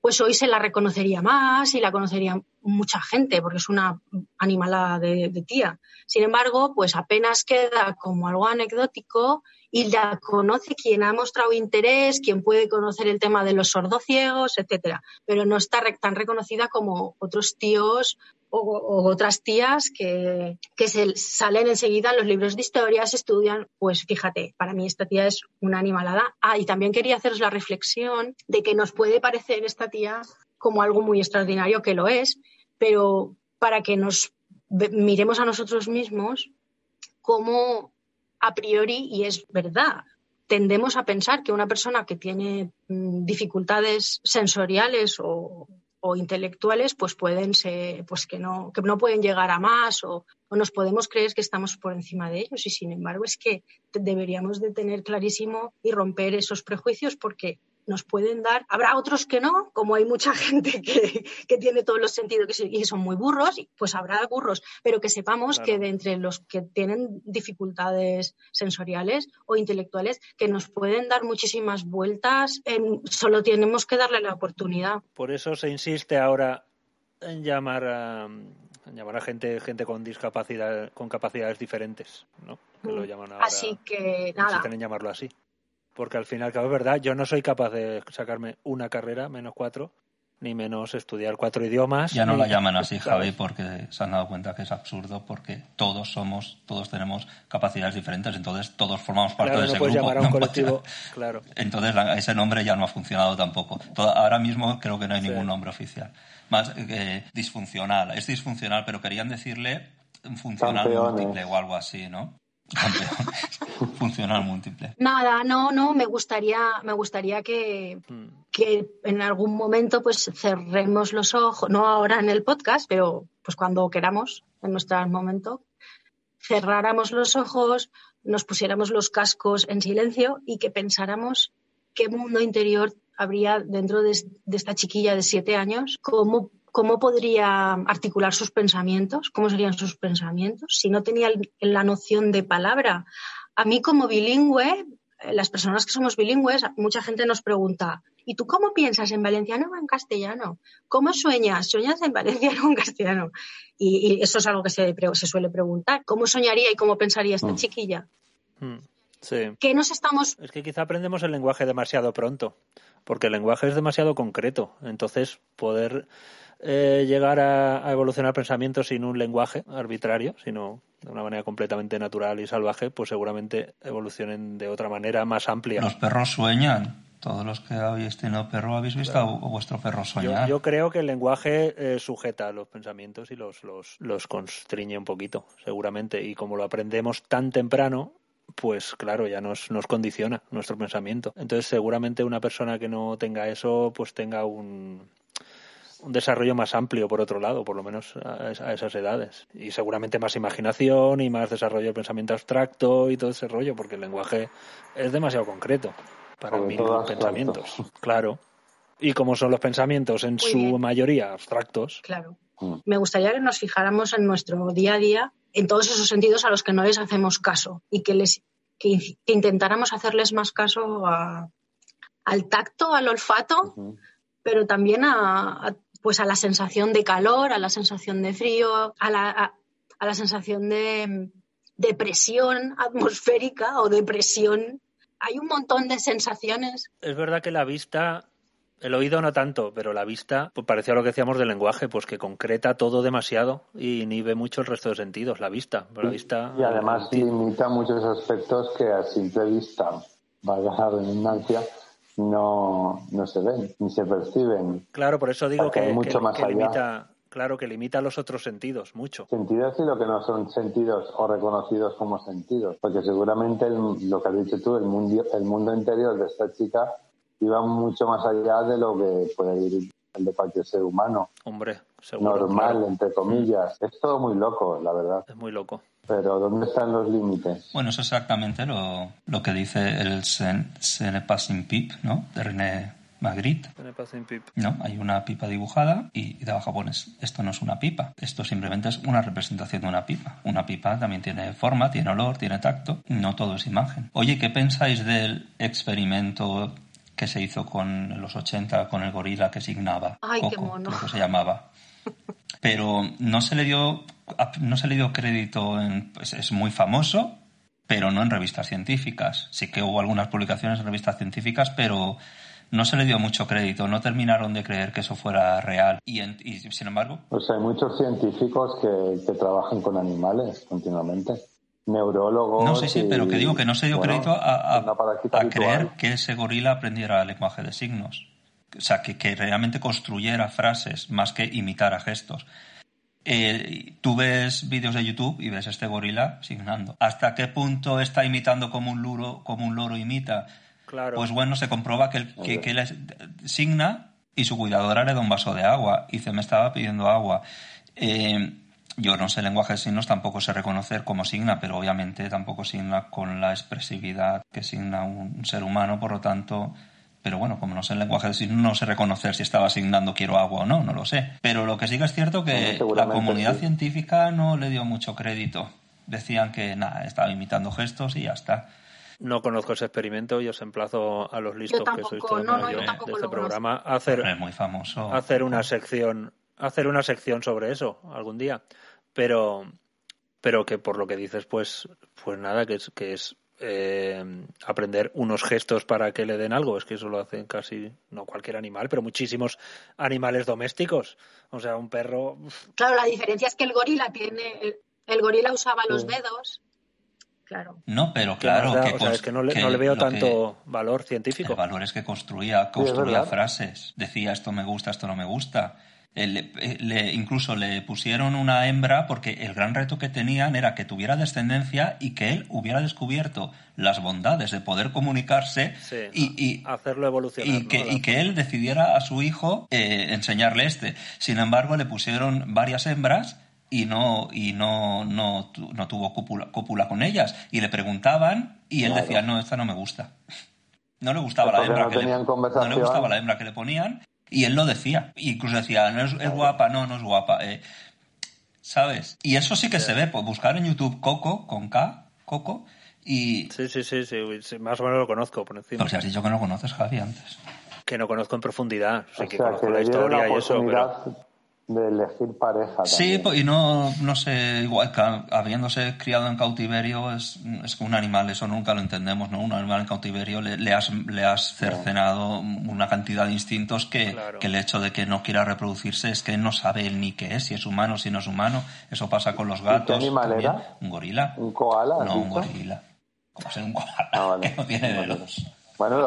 pues hoy se la reconocería más y la conocería mucha gente, porque es una animalada de, de, tía. Sin embargo, pues apenas queda como algo anecdótico y la conoce quien ha mostrado interés, quien puede conocer el tema de los sordociegos, etcétera, pero no está tan reconocida como otros tíos o, otras tías que, que, se salen enseguida en los libros de historia, se estudian, pues fíjate, para mí esta tía es una animalada. Ah, y también quería haceros la reflexión de que nos puede parecer esta tía como algo muy extraordinario, que lo es, pero para que nos miremos a nosotros mismos como a priori, y es verdad, tendemos a pensar que una persona que tiene mm, dificultades sensoriales o, intelectuales, pues pueden ser, pues que no, que no pueden llegar a más o, o, nos podemos creer que estamos por encima de ellos. Y sin embargo, es que deberíamos de tener clarísimo y romper esos prejuicios porque nos pueden dar. Habrá otros que no, como hay mucha gente que, tiene todos los sentidos y son muy burros, pues habrá burros, pero que sepamos que de entre los que tienen dificultades sensoriales o intelectuales, que nos pueden dar muchísimas vueltas, en, solo tenemos que darle la oportunidad. Por eso se insiste ahora en llamar a, llamar a gente gente con discapacidad con capacidades diferentes no que lo mm. llaman ahora así que nada en llamarlo así porque al final, claro, es verdad, yo no soy capaz de sacarme una carrera menos cuatro, ni menos estudiar cuatro idiomas. Ya no la llaman así, Javi, porque se han dado cuenta que es absurdo, porque todos somos, todos tenemos capacidades diferentes, entonces todos formamos parte de ese grupo. Llamar a un colectivo, claro. Entonces ese nombre ya no ha funcionado tampoco. ahora mismo creo que no hay ningún nombre oficial. Más eh, disfuncional. Es disfuncional, pero querían decirle funcional múltiple o algo así, ¿no? funcional múltiple. Nada, no, no, me gustaría, me gustaría que, mm. que en algún momento pues cerremos los ojos, no ahora en el podcast, pero pues cuando queramos, en nuestro momento, cerráramos los ojos, nos pusiéramos los cascos en silencio y que pensáramos qué mundo interior habría dentro de, de esta chiquilla de siete años, cómo ¿cómo podría articular sus pensamientos? ¿Cómo serían sus pensamientos? Si no tenía la noción de palabra. A mí como bilingüe, eh, las personas que somos bilingües, mucha gente nos pregunta, ¿y tú cómo piensas en valenciano o en castellano? ¿Cómo sueñas? ¿Sueñas en valenciano o en castellano? Y, eso es algo que se, se, suele preguntar. ¿Cómo soñaría y cómo pensaría esta mm. chiquilla? Mm, sí. ¿Qué nos estamos...? Es que quizá aprendemos el lenguaje demasiado pronto, porque el lenguaje es demasiado concreto. Entonces, poder eh, llegar a, evolucionar pensamientos sin un lenguaje arbitrario, sino de una manera completamente natural y salvaje, pues seguramente evolucionen de otra manera más amplia. Los perros sueñan. Todos los que habéis tenido perro habéis visto a vuestro perro soñar. Yo, creo que el lenguaje eh, sujeta los pensamientos y los, los, los constriñe un poquito, seguramente. Y como lo aprendemos tan temprano, pues claro, ya nos, nos condiciona nuestro pensamiento. Entonces, seguramente una persona que no tenga eso, pues tenga un, un desarrollo más amplio, por otro lado, por lo menos a, esas edades. Y seguramente más imaginación y más desarrollo de pensamiento abstracto y todo ese rollo, porque el lenguaje es demasiado concreto para mí pensamientos. Claro. Y como son los pensamientos en su mayoría abstractos. Claro. Mm. Me gustaría que nos fijáramos en nuestro día a día, en todos esos sentidos a los que no les hacemos caso y que les que, intentáramos hacerles más caso al tacto, al olfato, pero también a, pues a la sensación de calor, a la sensación de frío, a la, a, la sensación de, presión atmosférica o de presión hay un montón de sensaciones. Es verdad que la vista el oído no tanto, pero la vista, pues parecía lo que decíamos del lenguaje, pues que concreta todo demasiado y inhibe mucho el resto de sentidos, la vista. la vista y además limita muchos aspectos que a simple vista, valga la redundancia, no, no se ven ni se perciben. Claro, por eso digo que, mucho más limita, claro, que limita los otros sentidos mucho. Sentidos y lo que no son sentidos o reconocidos como sentidos, porque seguramente lo que has dicho tú, el mundo, el mundo interior de esta chica iba mucho más allá de lo que puede ir el de cualquier ser humano. Hombre, seguro, Normal, entre comillas. Es todo muy loco, la verdad. Es muy loco. Pero ¿dónde están los límites? Bueno, eso es exactamente lo, lo que dice el Ce ne pas pip, ¿no? De René Magritte. No, hay una pipa dibujada y, y debajo pones, esto no es una pipa, esto simplemente es una representación de una pipa. Una pipa también tiene forma, tiene olor, tiene tacto, no todo es imagen. Oye, ¿qué pensáis del experimento que se hizo con los 80 con el gorila que signaba. Ay, qué mono. que se llamaba. Pero no se le dio, no se le dio crédito, en, pues es muy famoso, pero no en revistas científicas. Sí que hubo algunas publicaciones en revistas científicas, pero no se le dio mucho crédito, no terminaron de creer que eso fuera real. Y, y sin embargo. Pues hay muchos científicos que, que trabajan con animales continuamente neurólogos. No, sí, sí, pero que digo que no se dio crédito a, creer que ese gorila aprendiera lenguaje de signos. O sea, que, que realmente construyera frases más que imitara gestos. Eh, tú ves vídeos de YouTube y ves este gorila signando. ¿Hasta qué punto está imitando como un loro, como un loro imita? Claro. Pues bueno, se comprueba que, que, que él signa y su cuidadora le da un vaso de agua y se me estaba pidiendo agua. Eh, yo no sé lenguaje de signos, tampoco sé reconocer cómo signa, pero obviamente tampoco signa con la expresividad que signa un ser humano, por lo tanto, pero bueno, como no sé el lenguaje de signos, no sé reconocer si estaba asignando quiero agua o no, no lo sé. Pero lo que sí que es cierto que la comunidad científica no le dio mucho crédito. Decían que nada, estaba imitando gestos y ya está. No conozco ese experimento y os emplazo a los listos que sois todos de este programa a hacer, es muy famoso. hacer una sección hacer una sección sobre eso algún día. Pero, pero que por lo que dices, pues, pues nada, que es, que es eh, aprender unos gestos para que le den algo. Es que eso lo hacen casi, no cualquier animal, pero muchísimos animales domésticos. O sea, un perro. Claro, la diferencia es que el gorila tiene. El, gorila usaba los dedos. Claro. No, pero claro. que, o sea, es que no le, veo tanto valor científico. El valor es que construía, construía frases. Decía esto me gusta, esto no me gusta le, incluso le pusieron una hembra porque el gran reto que tenían era que tuviera descendencia y que él hubiera descubierto las bondades de poder comunicarse y, hacerlo evolucionar. Y que, y que él decidiera a su hijo eh, enseñarle este. Sin embargo, le pusieron varias hembras y no y no, no, no tuvo cópula, con ellas. Y le preguntaban y él decía, no, esta no me gusta. No le gustaba la hembra que no le gustaba la hembra que le ponían y él lo decía. Incluso decía, no es, guapa, no, no es guapa. Eh, ¿Sabes? Y eso sí que se ve. Pues buscar en YouTube Coco, con K, Coco, y... Sí, sí, sí, sí, más o menos lo conozco por encima. Pues si has dicho que no conoces, Javi, antes. Que no conozco en profundidad. O sea, que conozco la historia y eso, pero de elegir pareja. Sí, y no, no sé, igual que habiéndose criado en cautiverio es, es un animal, eso nunca lo entendemos, ¿no? Un animal en cautiverio le, le has, le has cercenado una cantidad de instintos que, que, el hecho de que no quiera reproducirse es que no sabe él ni qué es, si es humano, si no es humano. Eso pasa con los gatos. ¿Qué animal era? Un gorila. ¿Un koala? No, un gorila. ¿Cómo ser un koala? Ah, que no tiene dedos. Bueno,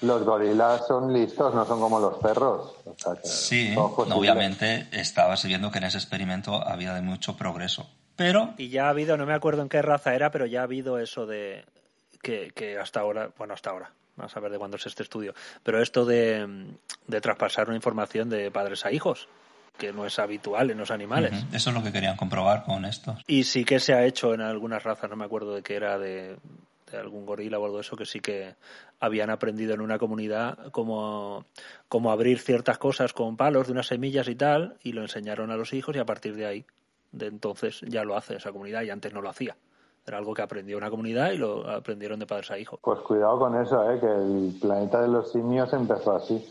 los, gorilas son listos, no son como los perros. sí, obviamente estaba viendo que en ese experimento había de mucho progreso. Pero... Y ya ha habido, no me acuerdo en qué raza era, pero ya ha habido eso de que, hasta ahora, bueno, hasta ahora, vamos a ver de cuándo es este estudio, pero esto de, de traspasar una información de padres a hijos que no es habitual en los animales. Eso es lo que querían comprobar con esto. Y sí que se ha hecho en algunas razas, no me acuerdo de qué era, de algún gorila o algo de eso, que sí que habían aprendido en una comunidad cómo, cómo abrir ciertas cosas con palos de unas semillas y tal, y lo enseñaron a los hijos y a partir de ahí, de entonces, ya lo hace esa comunidad y antes no lo hacía. Era algo que aprendió una comunidad y lo aprendieron de padres a hijos. Pues cuidado con eso, ¿eh? que el planeta de los simios empezó así.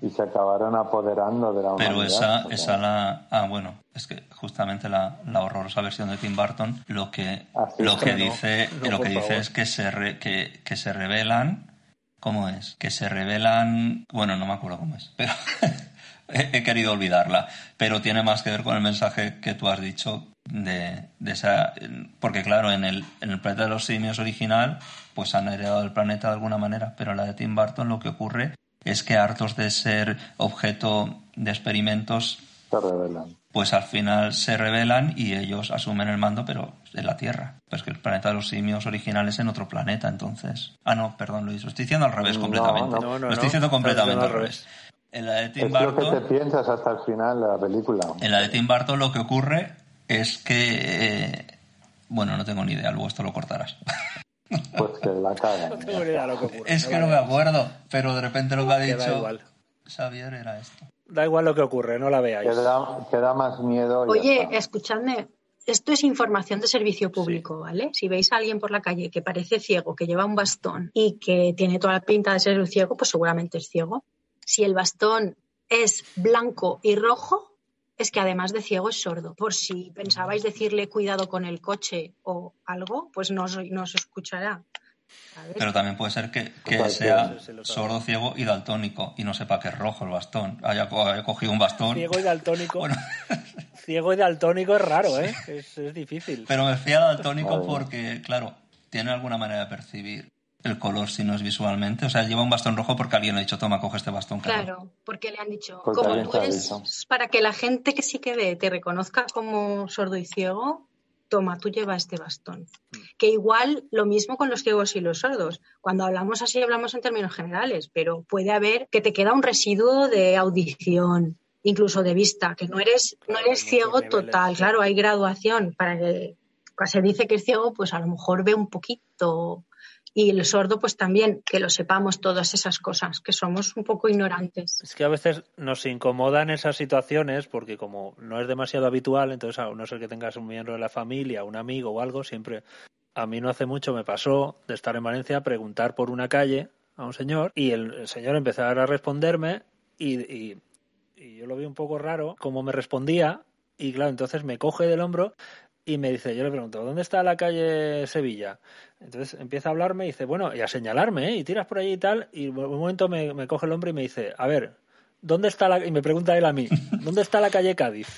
Y se acabaron apoderando de la humanidad. Pero esa, esa la... Ah, bueno. es que justamente la, la horrorosa versión de Tim Burton lo que, lo que no, dice, no, lo que dice favor. es que se, re- que, que se revelan. ¿Cómo es? Que se revelan. Bueno, no me acuerdo cómo es, pero he, he querido olvidarla. Pero tiene más que ver con el mensaje que tú has dicho de, de esa. Porque, claro, en el, en el planeta de los simios original, pues han heredado el planeta de alguna manera, pero en la de Tim Burton lo que ocurre es que hartos de ser objeto de experimentos Se pues al final se rebelan y ellos asumen el mando, pero en la Tierra. Pues que el planeta de los simios original es en otro planeta, entonces. Ah, no, perdón, Luis, lo estoy diciendo al revés No, completamente. no. No, no, lo no, estoy diciendo completamente al al revés. En la de Tim Es lo que te piensas hasta el final de la película. en la de Tim Burton lo que ocurre es que eh, bueno, no tengo ni idea, luego esto lo cortarás. Pues que la cagan. No tengo ni idea lo que ocurre. es que no me acuerdo, pero de repente lo que ha dicho igual. Xavier era esto. Da igual lo que ocurre, no la veáis. Que da, que da más miedo. Oye, escuchadme, esto es información de servicio público, ¿vale? Si veis a alguien por la calle que parece ciego, que lleva un bastón y que tiene toda la pinta de ser un ciego, pues seguramente es ciego. Si el bastón es blanco y rojo, es que además de ciego es sordo. Por si pensabais decirle cuidado con el coche o algo, pues no os, no os escuchará. ¿sabes? Pero también puede ser que, que sea sordo, ciego y daltónico y no sepa que es rojo el bastón. Haya, co- haya cogido un bastón. Ciego y daltónico. Bueno, Ciego y daltónico es raro, ¿eh? Es, es difícil. pero me fui a daltónico porque, claro, tiene alguna manera de percibir el color si no es visualmente. O sea, lleva un bastón rojo porque alguien le ha dicho, toma, coge este bastón. claro. Claro, porque le han dicho, Porque como tú eres, para que la gente que sí que ve te reconozca como sordo y ciego, toma, tú lleva este bastón. Que igual lo mismo con los ciegos y los sordos. Cuando hablamos así hablamos en términos generales, pero puede haber que te queda un residuo de audición, incluso de vista, que no eres, no eres ciego total. Claro, hay graduación para que cuando se dice que es ciego, pues a lo mejor ve un poquito. Y el sordo, pues también, que lo sepamos todas esas cosas, que somos un poco ignorantes. Es que a veces nos incomodan esas situaciones porque como no es demasiado habitual, entonces a no ser que tengas un miembro de la familia, un amigo o algo, siempre... A mí no hace mucho me pasó de estar en Valencia, preguntar por una calle a un señor y el, señor empezar a responderme y, y- y yo lo vi un poco raro como me respondía y claro, entonces me coge del hombro y me dice, yo le pregunto, ¿dónde está la calle Sevilla? Entonces empieza a hablarme y dice, bueno, y a señalarme, ¿eh? Y tiras por allí y tal, y un momento me, me coge el hombro y me dice, a ver, ¿dónde está la...? Y me pregunta él a mí, ¿dónde está la calle Cádiz?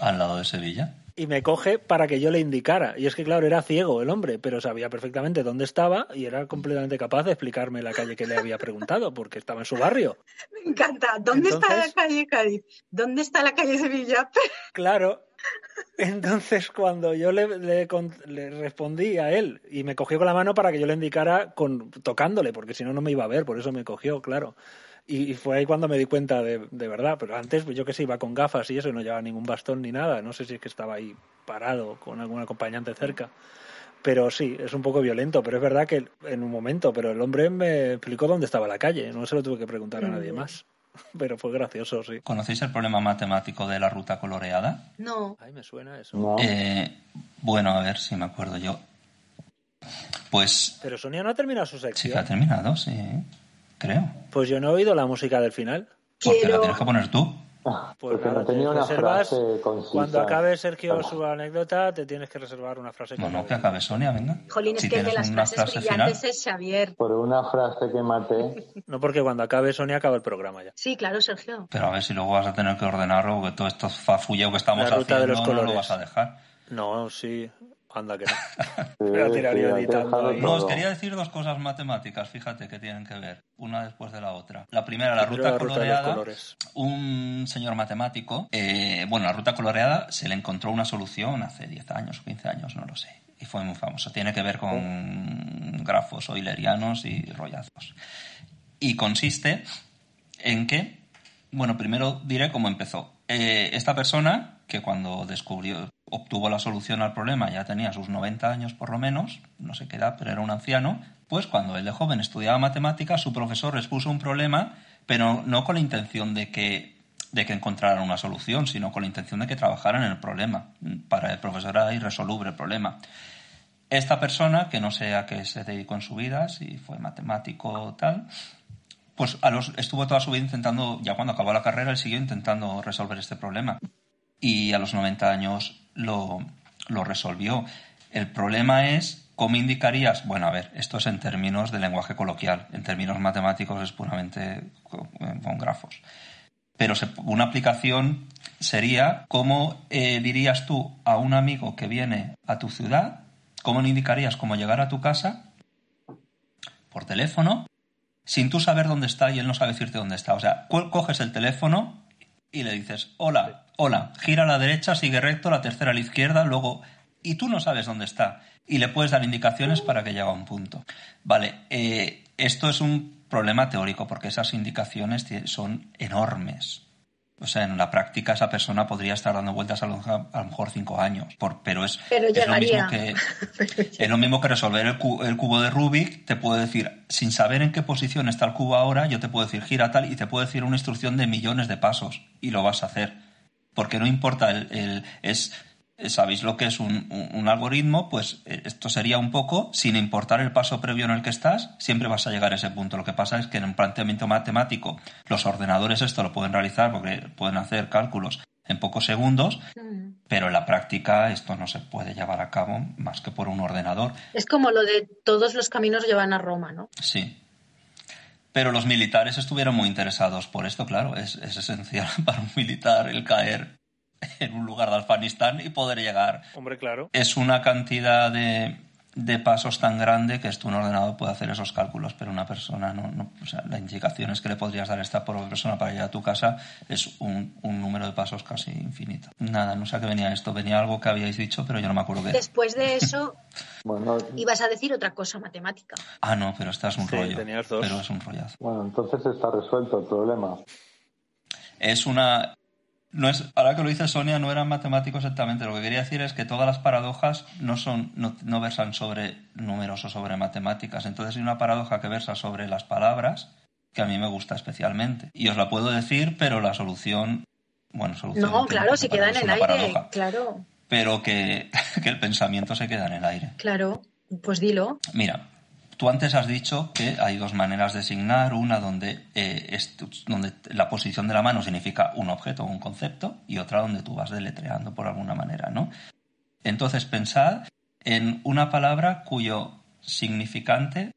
Al lado de Sevilla. Y me coge para que yo le indicara. Y es que, claro, era ciego el hombre, pero sabía perfectamente dónde estaba y era completamente capaz de explicarme la calle que le había preguntado, porque estaba en su barrio. Me encanta. ¿Dónde está la calle Cádiz? ¿Dónde está la calle Sevilla? Claro. Entonces, cuando yo le, le respondí a él y me cogió con la mano para que yo le indicara con, tocándole, porque si no, no me iba a ver, por eso me cogió, claro. Y, y fue ahí cuando me di cuenta de, de verdad. Pero antes, pues yo que sé, iba con gafas y eso, y no llevaba ningún bastón ni nada. No sé si es que estaba ahí parado con algún acompañante cerca. Pero sí, es un poco violento, pero es verdad que en un momento, pero el hombre me explicó dónde estaba la calle, no se lo tuve que preguntar a nadie más. Pero fue gracioso, sí. ¿Conocéis el problema matemático de la ruta coloreada? No. Ay, me suena eso. No. Eh, bueno, a ver si me acuerdo yo. Pues Pero Sonia no ha terminado su sí que sección. ha terminado, sí, creo. Pues yo no he oído la música del final. Porque la Quiero- tienes que poner tú. Pues Porque nada, no tenía te una reservas. frase concisa. Cuando acabe Sergio su anécdota, te tienes que reservar una frase. No, no, que acabe Sonia, venga. Jolín, es si que el de tienes las una frases frase final. brillantes es Xavier. Por una frase que maté, No, porque cuando acabe Sonia acaba el programa ya. Sí, claro, Sergio. Pero a ver si luego vas a tener que ordenarlo, porque todo esto fafulleo que estamos La ruta de haciendo los no lo vas a dejar. No, sí. Anda que no. sí, Voy a tirar sí, yo hay que editando dejarlo ahí. No, os quería decir dos cosas matemáticas, fíjate, que tienen que ver, una después de la otra. La primera, la ruta coloreada. Un señor matemático, eh, bueno, la ruta coloreada se le encontró una solución hace 10 años o 15 años, no lo sé. Y fue muy famoso. Tiene que ver con grafos oilerianos y rollazos. Y consiste en que, bueno, primero diré cómo empezó. Eh, esta persona, que cuando descubrió, obtuvo la solución al problema, ya tenía sus 90 años por lo menos, no sé qué edad, pero era un anciano, pues cuando él de joven estudiaba matemáticas, su profesor les puso un problema, pero no con la intención de que, de que encontraran una solución, sino con la intención de que trabajaran en el problema. Para el profesor era irresoluble el problema. Esta persona, que no sé a qué se dedicó en su vida, si fue matemático o tal, pues a los, estuvo toda su vida intentando, ya cuando acabó la carrera, él siguió intentando resolver este problema. y a los 90 años lo, lo resolvió. El problema es cómo indicarías, bueno, a ver, esto es en términos de lenguaje coloquial, en términos matemáticos es puramente con, grafos. Pero una aplicación sería cómo eh, dirías tú a un amigo que viene a tu ciudad, cómo le indicarías cómo llegar a tu casa por teléfono, sin tú saber dónde está y él no sabe decirte dónde está. O sea, coges el teléfono y le dices, hola, hola, gira a la derecha, sigue recto, la tercera a la izquierda, luego... Y tú no sabes dónde está. Y le puedes dar indicaciones para que llegue a un punto. Vale, eh, esto es un problema teórico porque esas indicaciones son enormes. O sea, en la práctica esa persona podría estar dando vueltas a lo, mejor cinco años. pero es, lo mismo que, es lo mismo que resolver el, el, cubo de Rubik. Te puedo decir, sin saber en qué posición está el cubo ahora, yo te puedo decir gira tal y te puedo decir una instrucción de millones de pasos y lo vas a hacer. Porque no importa, el, el es sabéis lo que es un, algoritmo, pues eh, esto sería un poco, sin importar el paso previo en el que estás, siempre vas a llegar a ese punto. Lo que pasa es que en un planteamiento matemático los ordenadores esto lo pueden realizar porque pueden hacer cálculos en pocos segundos, mm. pero en la práctica esto no se puede llevar a cabo más que por un ordenador. Es como lo de todos los caminos llevan a Roma, ¿no? Sí. Pero los militares estuvieron muy interesados por esto, claro, es, es esencial para un militar el caer en un lugar de Afganistán y poder llegar. Hombre, claro. Es una cantidad de, de pasos tan grande que esto un ordenador puede hacer esos cálculos, pero una persona no, no o sea, las indicaciones que le podrías dar a esta persona para llegar a tu casa es un, un, número de pasos casi infinito. Nada, no sé a qué venía esto, venía algo que habíais dicho, pero yo no me acuerdo qué. Después de eso, bueno, ibas a decir otra cosa matemática. Ah, no, pero esta es un rollo. Pero es un rollazo. Bueno, entonces está resuelto el problema. Es una no es, ahora que lo dice Sonia, no eran matemáticos exactamente. Lo que quería decir es que todas las paradojas no, son, no, versan sobre números o sobre matemáticas. Entonces hay una paradoja que versa sobre las palabras, que a mí me gusta especialmente. Y os la puedo decir, pero la solución. Bueno, solución. No, claro, si queda en el aire. Claro. Pero que, que el pensamiento se queda en el aire. Claro, pues dilo. Mira, Tú antes has dicho que hay dos maneras de signar, una donde, eh, donde la posición de la mano significa un objeto o un concepto y otra donde tú vas deletreando por alguna manera, ¿no? Entonces pensad en una palabra cuyo significante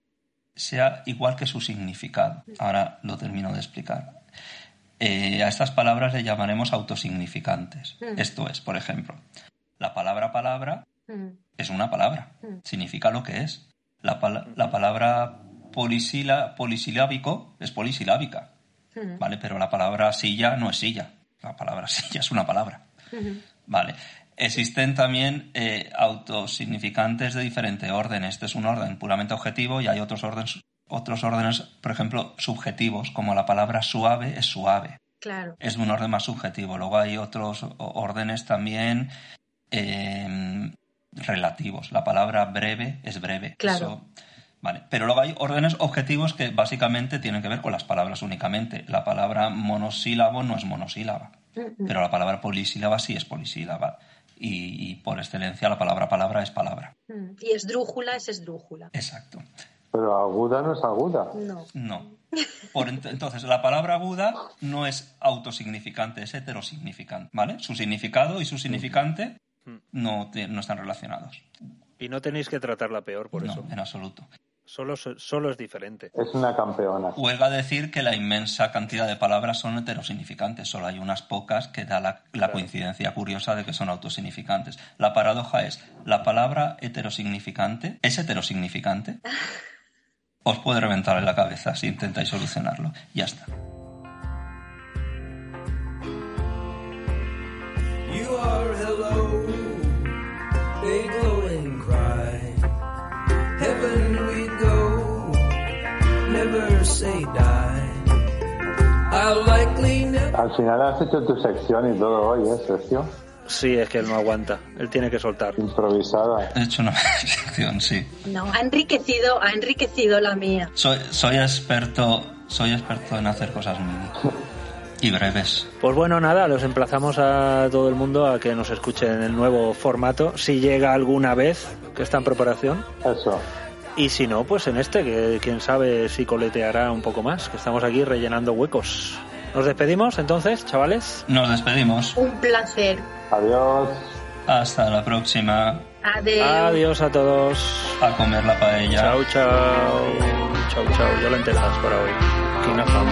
sea igual que su significado. Ahora lo termino de explicar. Eh, a estas palabras le llamaremos autosignificantes. Mm. Esto es, por ejemplo, la palabra palabra mm. es una palabra, mm. significa lo que es. La, palabra polisilábico es polisilábica, ¿vale? Pero la palabra silla no es silla. La palabra silla es una palabra, ¿vale? Existen también eh, autosignificantes de diferente orden. Este es un orden puramente objetivo y hay otros órdenes, otros órdenes, por ejemplo, subjetivos, como la palabra suave es suave. Claro. Es de un orden más subjetivo. Luego hay otros órdenes también eh, relativos. La palabra breve es breve. Claro. vale. Pero luego hay órdenes objetivos que básicamente tienen que ver con las palabras únicamente. La palabra monosílabo no es monosílaba, pero la palabra polisílaba sí es polisílaba. Y, por excelencia la palabra palabra es palabra. Mm. Y esdrújula es esdrújula. Exacto. Pero aguda no es aguda. No. No. Por, entonces, la palabra aguda no es autosignificante, es heterosignificante, ¿vale? Su significado y su significante no, no están relacionados. Y no tenéis que tratarla peor por eso. No, en absoluto. Solo, solo es diferente. Es una campeona. Huelga decir que la inmensa cantidad de palabras son heterosignificantes. Solo hay unas pocas que da la, coincidencia curiosa de que son autosignificantes. La paradoja es, ¿la palabra heterosignificante es heterosignificante? Os puede reventar en la cabeza si intentáis solucionarlo. Ya está. Al final has hecho tu sección y todo hoy, ¿eh, Sergio? Sí, es que él no aguanta. Él tiene que soltar. Improvisada. He hecho una sección, sí. No, ha enriquecido, ha enriquecido la mía. Soy, soy experto, soy experto en hacer cosas mini. y breves. Pues bueno, nada, los emplazamos a todo el mundo a que nos escuchen en el nuevo formato, si llega alguna vez, que está en preparación. Eso. Y si no, pues en este, que quién sabe si coleteará un poco más, que estamos aquí rellenando huecos. Nos despedimos entonces, chavales. Nos despedimos. Un placer. Adiós. Hasta la próxima. Adiós. Adiós a todos. A comer la paella. Chao, chao. Chao, chao. Yo lentejas para hoy. Quinoa.